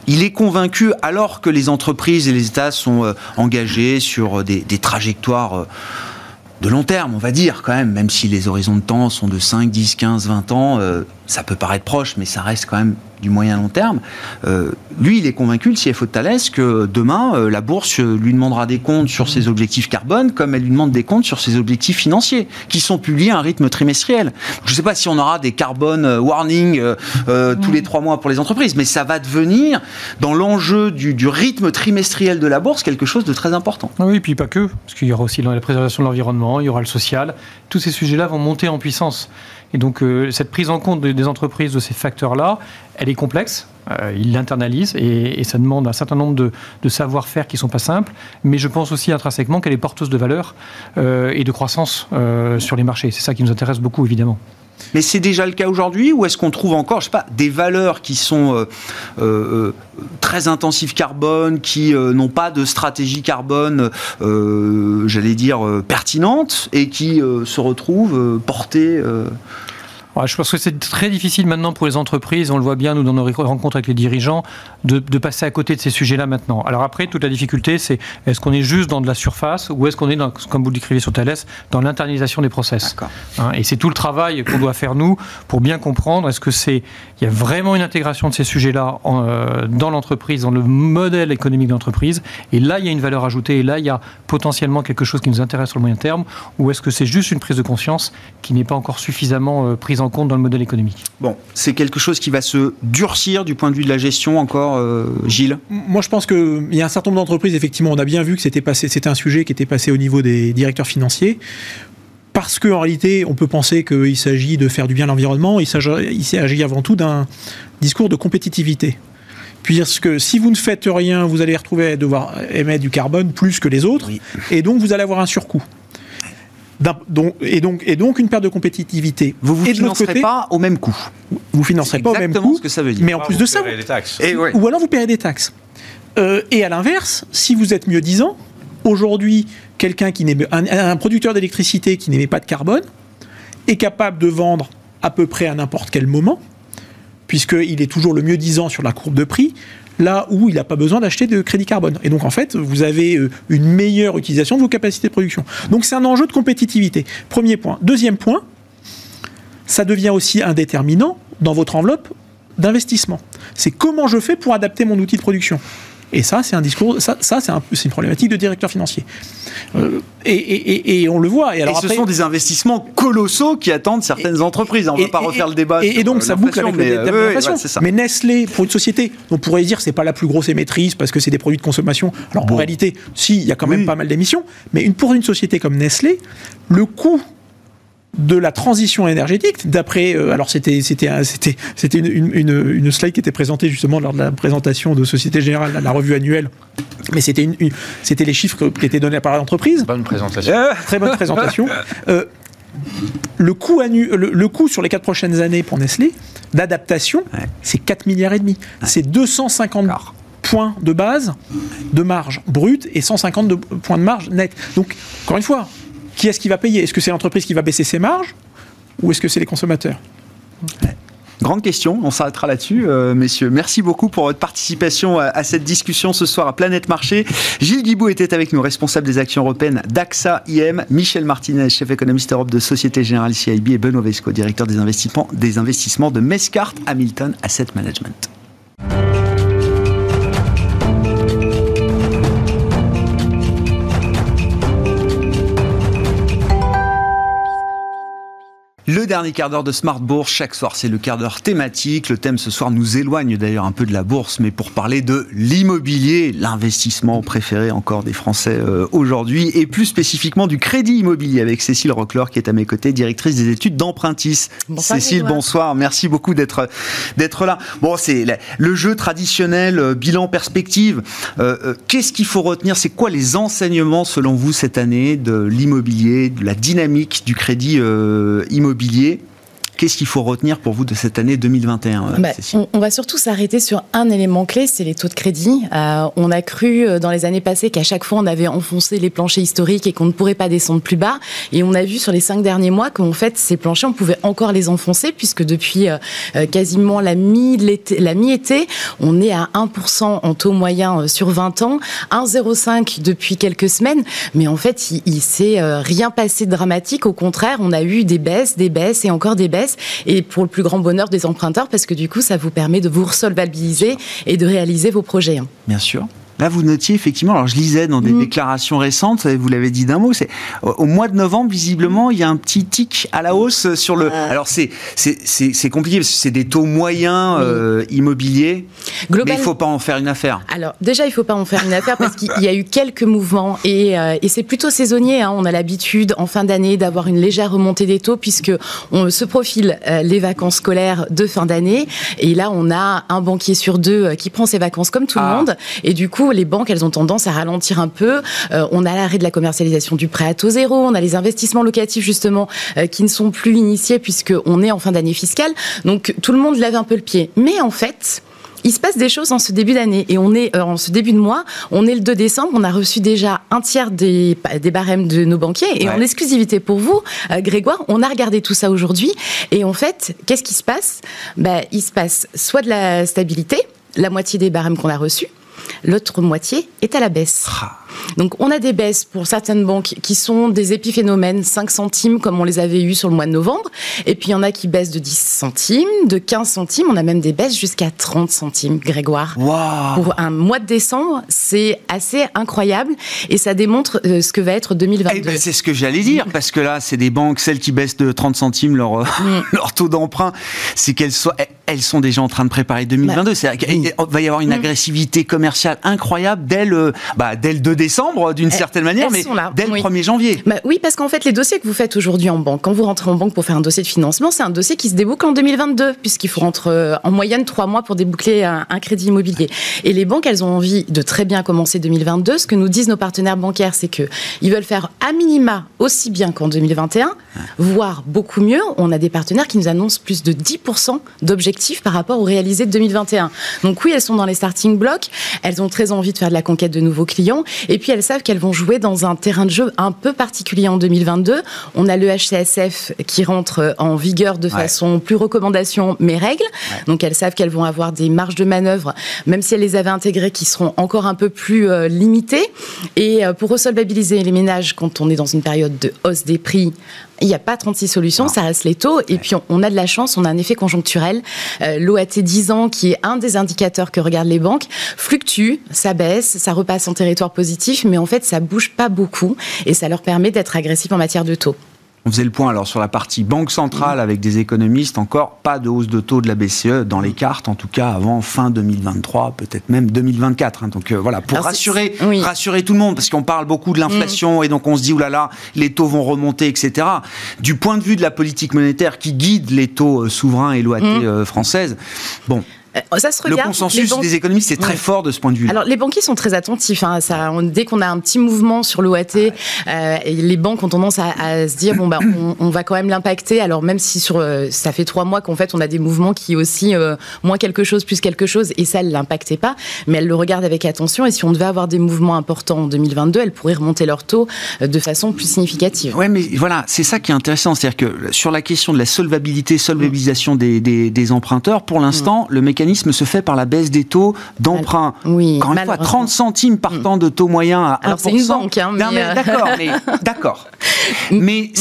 Il est convaincu, alors que les entreprises et les États sont engagés sur des, trajectoires de long terme, on va dire quand même, même si les horizons de temps sont de 5, 10, 15, 20 ans, ça peut paraître proche, mais ça reste quand même du moyen long terme. Euh, lui, il est convaincu, le CFO de Thales, que demain, euh, la bourse lui demandera des comptes sur ses objectifs carbone, comme elle lui demande des comptes sur ses objectifs financiers, qui sont publiés à un rythme trimestriel. Je ne sais pas si on aura des carbone euh, warning tous les trois mois pour les entreprises, mais ça va devenir, dans l'enjeu du, du, rythme trimestriel de la bourse, quelque chose de très important. Oui, et puis pas que, parce qu'il y aura aussi la préservation de l'environnement, il y aura le social. Tous ces sujets-là vont monter en puissance. Et donc, euh, cette prise en compte des entreprises de ces facteurs-là, elle est complexe. Euh, ils l'internalisent et, ça demande un certain nombre de, savoir-faire qui ne sont pas simples. Mais je pense aussi intrinsèquement qu'elle est porteuse de valeur euh, et de croissance sur les marchés. C'est ça qui nous intéresse beaucoup, évidemment. Mais c'est déjà le cas aujourd'hui ou est-ce qu'on trouve encore, je sais pas, des valeurs qui sont euh, euh, très intensives carbone, qui euh, n'ont pas de stratégie carbone, j'allais dire, pertinente et qui se retrouvent portées je pense que c'est très difficile maintenant pour les entreprises, on le voit bien nous dans nos rencontres avec les dirigeants, de, passer à côté de ces sujets-là maintenant. Alors après, toute la difficulté, c'est est-ce qu'on est juste dans de la surface ou est-ce qu'on est, dans, comme vous l'écrivez sur Thales, dans l'internalisation des process hein, Et c'est tout le travail qu'on doit faire nous pour bien comprendre est-ce que c'est il y a vraiment une intégration de ces sujets-là euh, dans l'entreprise, dans le modèle économique de l'entreprise, et là il y a une valeur ajoutée, et là il y a potentiellement quelque chose qui nous intéresse sur le moyen terme, ou est-ce que c'est juste une prise de conscience qui n'est pas encore suffisamment euh, prise en compte dans le modèle économique. Bon, c'est quelque chose qui va se durcir du point de vue de la gestion encore, euh, Gilles? Moi, je pense qu'il y a un certain nombre d'entreprises, effectivement, on a bien vu que c'était passé, c'était un sujet qui était passé au niveau des directeurs financiers. Parce qu'en réalité, on peut penser qu'il s'agit de faire du bien à l'environnement, il s'agit avant tout d'un discours de compétitivité. Puisque si vous ne faites rien, vous allez retrouver à devoir émettre du carbone plus que les autres, et donc vous allez avoir un surcoût. Donc, et, donc, et donc une perte de compétitivité. Vous vous financerez pas au même coût. Vous financerez pas au même coût. ce que ça veut dire. Mais en plus de ça, des taxes. ou alors vous paierez des taxes. Euh, et à l'inverse, si vous êtes mieux disant, aujourd'hui, quelqu'un qui n'est un, un producteur d'électricité qui n'émet pas de carbone est capable de vendre à peu près à n'importe quel moment, puisqu'il est toujours le mieux disant sur la courbe de prix, là où il n'a pas besoin d'acheter de crédit carbone. Et donc en fait, vous avez euh, une meilleure utilisation de vos capacités de production. Donc c'est un enjeu de compétitivité. Premier point. Deuxième point, ça devient aussi un déterminant dans votre enveloppe d'investissement. C'est comment je fais pour adapter mon outil de production. Et ça, c'est un discours, ça, ça c'est un, une problématique de directeur financier. Euh, et, et, et, on le voit. Et, alors ce sont des investissements colossaux qui attendent certaines entreprises. On ne va pas refaire le débat. Et, donc ça boucle avec mais, euh, mais Nestlé, pour une société, on pourrait dire c'est pas la plus grosse émettrice parce que c'est des produits de consommation. Alors en réalité, si, il y a quand même pas mal d'émissions. Mais une, pour une société comme Nestlé, le coût de la transition énergétique. D'après, euh, alors c'était c'était c'était c'était une, une, une, slide qui était présentée justement lors de la présentation de Société Générale, la revue annuelle. Mais c'était une, c'était les chiffres qui étaient donnés par l'entreprise. Bonne présentation. Euh, très bonne présentation. Euh, le coût, annu, le, coût sur les quatre prochaines années pour Nestlé d'adaptation, c'est 4 milliards et demi. C'est 250 points de base de marge brute et 150 points de marge net. Donc, encore une fois, qui est-ce qui va payer? Est-ce que c'est l'entreprise qui va baisser ses marges ou est-ce que c'est les consommateurs? Grande question, on s'arrêtera là-dessus, euh, messieurs. Merci beaucoup pour votre participation à, cette discussion ce soir à Planète Marché. Gilles Guibou était avec nous, responsable des actions européennes d'AXA IM, Michel Martinez, chef économiste Europe de Société Générale CIB et Benoît Vesco, directeur des investissements, des investissements de Mescart Hamilton Asset Management. Dernier quart d'heure de Smart Bourse, chaque soir, c'est le quart d'heure thématique. Le thème ce soir nous éloigne d'ailleurs un peu de la bourse, mais pour parler de l'immobilier, l'investissement préféré encore des Français euh, aujourd'hui, et plus spécifiquement du crédit immobilier avec Cécile Rockler qui est à mes côtés, directrice des études d'Empruntis. Cécile, bonsoir. Merci beaucoup d'être d'être là. Bon, c'est le jeu traditionnel, euh, bilan perspective. Euh, qu'est-ce qu'il faut retenir? C'est quoi les enseignements selon vous cette année de l'immobilier, de la dynamique du crédit immobilier? Immobilier Qu'est-ce qu'il faut retenir pour vous de cette année 2021 bah, on, va surtout s'arrêter sur un élément clé, c'est les taux de crédit. Euh, on a cru euh, dans les années passées qu'à chaque fois on avait enfoncé les planchers historiques et qu'on ne pourrait pas descendre plus bas. Et on a vu sur les cinq derniers mois qu'en fait ces planchers on pouvait encore les enfoncer puisque depuis euh, quasiment la mi-été, on est à 1% en taux moyen sur 20 ans, 1,05 depuis quelques semaines. Mais en fait il, il s'est rien passé de dramatique. Au contraire, on a eu des baisses, des baisses et encore des baisses et pour le plus grand bonheur des emprunteurs parce que du coup, ça vous permet de vous resolvabiliser et de réaliser vos projets. Hein. Bien sûr. Là, vous notiez effectivement, alors je lisais dans des mm. déclarations récentes, vous l'avez dit d'un mot, c'est au mois de novembre, visiblement, il y a un petit tic à la hausse sur le. Euh. Alors c'est c'est compliqué parce que c'est des taux moyens euh, immobiliers, mais il faut pas en faire une affaire. Alors déjà, il faut pas en faire une affaire parce qu'il y a eu quelques mouvements et, euh, et c'est plutôt saisonnier. Hein. On a l'habitude en fin d'année d'avoir une légère remontée des taux puisque on se profile les vacances scolaires de fin d'année et là on a un banquier sur deux qui prend ses vacances comme tout le ah. monde et du coup les banques, elles ont tendance à ralentir un peu. Euh, on a l'arrêt de la commercialisation du prêt à taux zéro, on a les investissements locatifs justement euh, qui ne sont plus initiés puisqu'on est en fin d'année fiscale. Donc tout le monde lève un peu le pied. Mais en fait, il se passe des choses en ce début d'année. Et on est euh, en ce début de mois, on est le 2 décembre, on a reçu déjà un tiers des, des barèmes de nos banquiers. Et en exclusivité pour vous, Grégoire, on a regardé tout ça aujourd'hui. Et en fait, qu'est-ce qui se passe? Ben, Il se passe soit de la stabilité, la moitié des barèmes qu'on a reçus, l'autre moitié est à la baisse. Ah. Donc on a des baisses pour certaines banques qui sont des épiphénomènes, 5 centimes comme on les avait eu sur le mois de novembre, et puis il y en a qui baissent de 10 centimes, de 15 centimes, on a même des baisses jusqu'à 30 centimes, Grégoire. Pour un mois de décembre, c'est assez incroyable et ça démontre euh, ce que va être 2022. Eh ben, c'est ce que j'allais dire, parce que là, c'est des banques, celles qui baissent de 30 centimes leur, euh, mm. leur taux d'emprunt, c'est qu'elles soient, elles sont déjà en train de préparer 2022. Bah, il va y avoir une mm. agressivité commerciale incroyable dès le, bah, dès le 2 décembre, d'une certaine manière, mais dès le 1er janvier. Bah, oui, parce qu'en fait, les dossiers que vous faites aujourd'hui en banque, quand vous rentrez en banque pour faire un dossier de financement, c'est un dossier qui se déboucle en 2022, puisqu'il faut rentrer euh, en moyenne trois mois pour déboucler un, crédit immobilier. Et les banques, elles ont envie de très bien commencer 2022. Ce que nous disent nos partenaires bancaires, c'est que ils veulent faire à minima aussi bien qu'en 2021, voire beaucoup mieux. On a des partenaires qui nous annoncent plus de 10% d'objectifs par rapport au réalisé de 2021. Donc oui, elles sont dans les starting blocks. Elles ont très envie de faire de la conquête de nouveaux clients. Et puis elles savent qu'elles vont jouer dans un terrain de jeu un peu particulier en 2022. On a le HCSF qui rentre en vigueur de façon plus recommandation mais règle. Donc elles savent qu'elles vont avoir des marges de manœuvre, même si elles les avaient intégrées, qui seront encore un peu plus euh, limitées. Et euh, pour resolvabiliser les ménages quand on est dans une période de hausse des prix, il n'y a pas 36 solutions, ça reste les taux. Et puis, on, a de la chance, on a un effet conjoncturel. Euh, L'OAT 10 ans, qui est un des indicateurs que regardent les banques, fluctue, ça baisse, ça repasse en territoire positif, mais en fait, ça bouge pas beaucoup et ça leur permet d'être agressifs en matière de taux. On faisait le point alors sur la partie banque centrale avec des économistes, encore pas de hausse de taux de la BCE dans les cartes, en tout cas avant fin 2023, peut-être même 2024. Hein. Donc euh, voilà, pour rassurer, rassurer tout le monde, parce qu'on parle beaucoup de l'inflation mm. et donc on se dit, oulala, là là, les taux vont remonter, etc. Du point de vue de la politique monétaire qui guide les taux euh, souverains et l'OAT mm. euh, française, bon, euh, le consensus des économistes est très fort de ce point de vue. Alors les banquiers sont très attentifs. Hein, ça, dès qu'on a un petit mouvement sur l'OAT, euh, les banques ont tendance à, se dire bon bah on, va quand même l'impacter. Alors même si sur euh, ça fait trois mois qu'en fait on a des mouvements qui aussi moins quelque chose plus quelque chose et ça elle l'impactait pas, mais elle le regarde avec attention. Et si on devait avoir des mouvements importants en 2022, elle pourrait remonter leur taux de façon plus significative. Ouais, mais voilà, c'est ça qui est intéressant, c'est-à-dire que sur la question de la solvabilité, solvabilisation des, des, emprunteurs, pour l'instant, mm. le mécanisme se fait par la baisse des taux d'emprunt. Oui, Encore une fois, 30 centimes partant de taux moyen à 1%. Alors c'est une banque, hein, mais... Euh, d'accord, mais d'accord. Mais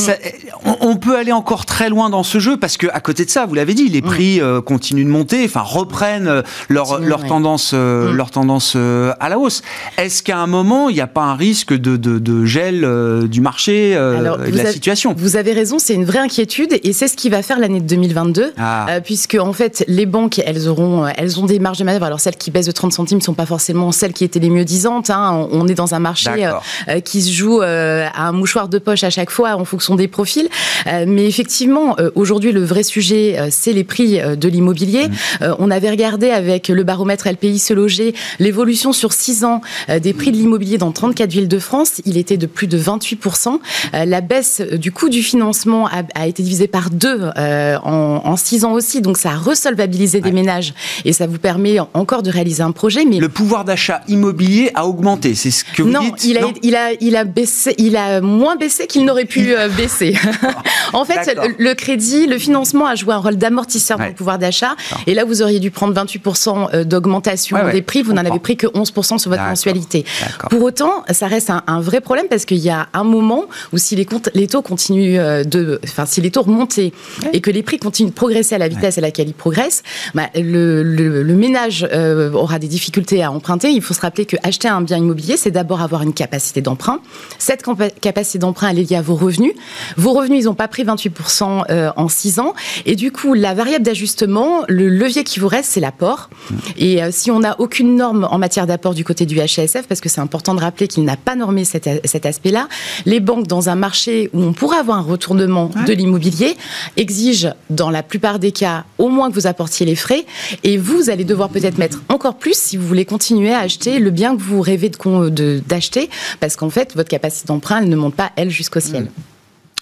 on, peut aller encore très loin dans ce jeu parce que à côté de ça, vous l'avez dit, les prix euh, continuent de monter, enfin reprennent euh, leur, leur tendance, mm. leur tendance à la hausse. Est-ce qu'à un moment, il n'y a pas un risque de, de, gel du marché et de la situation? Vous avez raison, c'est une vraie inquiétude et c'est ce qui va faire l'année de 2022, ah. puisque en fait, les banques, elles auront euh, elles ont des marges de manœuvre. Alors celles qui baissent de 30 centimes ne sont pas forcément celles qui étaient les mieux disantes. Hein. On est dans un marché euh, euh, qui se joue à un mouchoir de poche à chaque fois en fonction des profils. mais effectivement, aujourd'hui, le vrai sujet, c'est les prix de l'immobilier. Mmh. on avait regardé avec le baromètre LPI se loger l'évolution sur 6 ans des prix de l'immobilier dans 34 villes de France. Il était de plus de 28%. la baisse du coût du financement a, été divisée par deux en, 6 ans aussi. Donc ça a resolvabilisé des ménages et ça vous permet encore de réaliser un projet. Mais le pouvoir d'achat immobilier a augmenté, c'est ce que vous non, dites il a, il a, il a baissé, il a moins baissé qu'il n'aurait pu euh, baisser. en fait, le crédit, le financement a joué un rôle d'amortisseur dans le pouvoir d'achat. Et là, vous auriez dû prendre 28% euh, d'augmentation des prix. Vous n'en avez pris que 11% sur votre mensualité. Pour autant, ça reste un, vrai problème parce qu'il y a un moment où si les, comptes, les taux continuent euh, de, enfin, si les taux remontaient et que les prix continuent de progresser à la vitesse à laquelle ils progressent, bah, le, le, ménage euh, aura des difficultés à emprunter, il faut se rappeler que acheter un bien immobilier, c'est d'abord avoir une capacité d'emprunt. Cette capacité d'emprunt, elle est liée à vos revenus. Vos revenus, ils n'ont pas pris 28% euh, en 6 ans. Et du coup, la variable d'ajustement, le levier qui vous reste, c'est l'apport. Et euh, si on n'a aucune norme en matière d'apport du côté du HSF, parce que c'est important de rappeler qu'il n'a pas normé cet, aspect-là, les banques, dans un marché où on pourrait avoir un retournement de l'immobilier, exigent, dans la plupart des cas, au moins que vous apportiez les frais. Et vous, allez devoir peut-être mettre encore plus si vous voulez continuer à acheter le bien que vous rêvez d'acheter, parce qu'en fait, votre capacité d'emprunt, ne monte pas, elle, jusqu'au ciel. Mmh.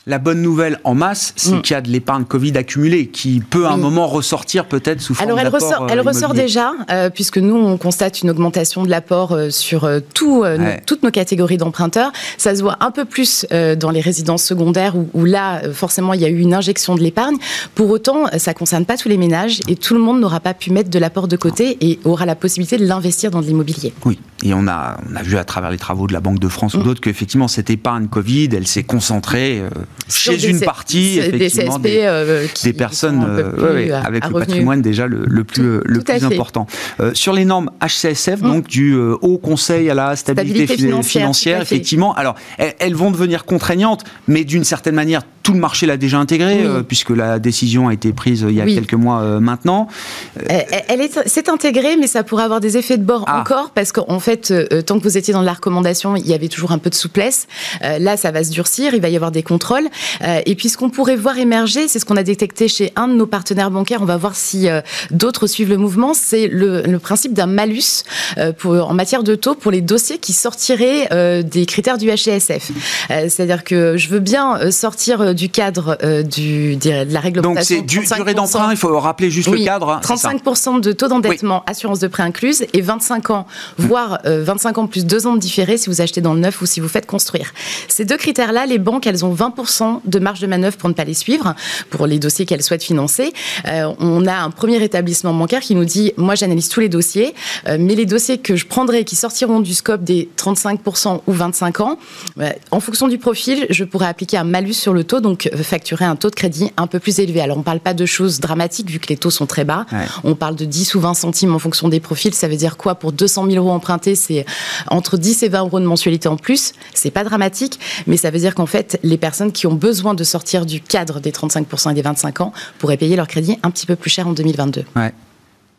La bonne nouvelle en masse, c'est mm. qu'il y a de l'épargne Covid accumulée qui peut à un moment ressortir peut-être sous forme Alors elle ressort, elle ressort déjà, euh, puisque nous on constate une augmentation de l'apport euh, sur euh, tout, toutes nos catégories d'emprunteurs. Ça se voit un peu plus dans les résidences secondaires où, là forcément il y a eu une injection de l'épargne. Pour autant, ça concerne pas tous les ménages et tout le monde n'aura pas pu mettre de l'apport de côté et aura la possibilité de l'investir dans de l'immobilier. Oui. Et on a, on a vu à travers les travaux de la Banque de France ou mm. d'autres qu'effectivement, cette épargne Covid, elle s'est concentrée euh, chez une partie effectivement, des, euh, des, personnes euh, avec le patrimoine déjà le, plus, le plus important. sur les normes HCSF, donc du Haut Conseil à la stabilité, financière, effectivement, alors elles, vont devenir contraignantes, mais d'une certaine manière, tout le marché l'a déjà intégré, puisque la décision a été prise il y a quelques mois maintenant. Elle, est, c'est intégré, mais ça pourrait avoir des effets de bord ah. encore, parce qu'en fait, euh, tant que vous étiez dans la recommandation, il y avait toujours un peu de souplesse. Euh, là, ça va se durcir, il va y avoir des contrôles. Euh, et puis, ce qu'on pourrait voir émerger, c'est ce qu'on a détecté chez un de nos partenaires bancaires. On va voir si d'autres suivent le mouvement. C'est le, principe d'un malus pour, en matière de taux pour les dossiers qui sortiraient des critères du HCSF. C'est-à-dire que je veux bien sortir du cadre du, de la réglementation. Donc, c'est durée d'emprunt, il faut rappeler juste le cadre. 35% hein, de taux d'endettement, assurance de prêt incluse, et 25 ans, voire 25 ans plus 2 ans de différé si vous achetez dans le neuf ou si vous faites construire. Ces deux critères-là, les banques, elles ont 20% de marge de manœuvre pour ne pas les suivre, pour les dossiers qu'elles souhaitent financer. Euh, on a un premier établissement bancaire qui nous dit, moi j'analyse tous les dossiers, euh, mais les dossiers que je prendrai qui sortiront du scope des 35% ou 25 ans, euh, en fonction du profil, je pourrais appliquer un malus sur le taux, donc facturer un taux de crédit un peu plus élevé. Alors on ne parle pas de choses dramatiques vu que les taux sont très bas. On parle de 10 ou 20 centimes en fonction des profils. Ça veut dire quoi? Pour 200 000 euros empruntés, c'est entre 10 et 20 euros de mensualité en plus. C'est pas dramatique, mais ça veut dire qu'en fait, les personnes qui ont besoin de sortir du cadre des 35% et des 25 ans pourraient payer leur crédit un petit peu plus cher en 2022. Ouais.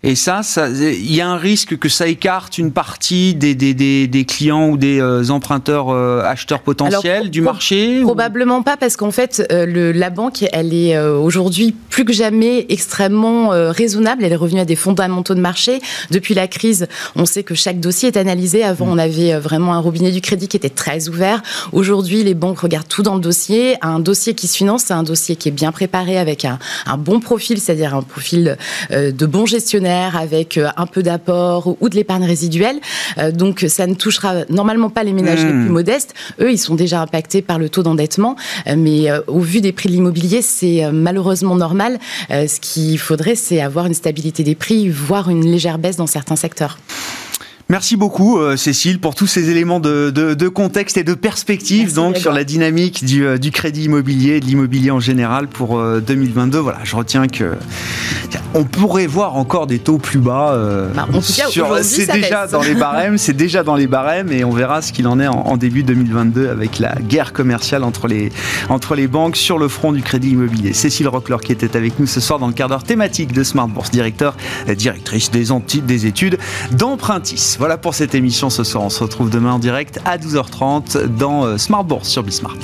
Et ça, il y a un risque que ça écarte une partie des, des, des, des clients ou des euh, emprunteurs euh, acheteurs potentiels du marché Probablement pas, parce qu'en fait, euh, le, la banque, elle est aujourd'hui plus que jamais extrêmement raisonnable. Elle est revenue à des fondamentaux de marché. Depuis la crise, on sait que chaque dossier est analysé. Avant, mm. on avait vraiment un robinet du crédit qui était très ouvert. Aujourd'hui, les banques regardent tout dans le dossier. Un dossier qui se finance, c'est un dossier qui est bien préparé avec un, un bon profil, c'est-à-dire un profil de bon gestionnaire avec euh, un peu d'apport ou de l'épargne résiduelle. Euh, donc ça ne touchera normalement pas les ménages les hmm. plus modestes. Eux, ils sont déjà impactés par le taux d'endettement, euh, mais au vu des prix de l'immobilier, c'est malheureusement normal. Ce qu'il faudrait, c'est avoir une stabilité des prix, voire une légère baisse dans certains secteurs. Merci beaucoup euh, Cécile pour tous ces éléments de, de, de contexte et de perspective donc sur la dynamique du, euh, du crédit immobilier, de l'immobilier en général pour 2022. Euh, voilà, je retiens que on pourrait voir encore des taux plus bas. Bah, c'est déjà dans les barèmes, c'est déjà dans les barèmes et on verra ce qu'il en est en, en, début 2022 avec la guerre commerciale entre les entre les banques sur le front du crédit immobilier. Cécile Rockler qui était avec nous ce soir dans le quart d'heure thématique de Smart Bourse, directeur, directrice des, des études d'empruntis. Voilà pour cette émission ce soir. On se retrouve demain en direct à 12h30 dans euh, Smart Bourse sur Bismart.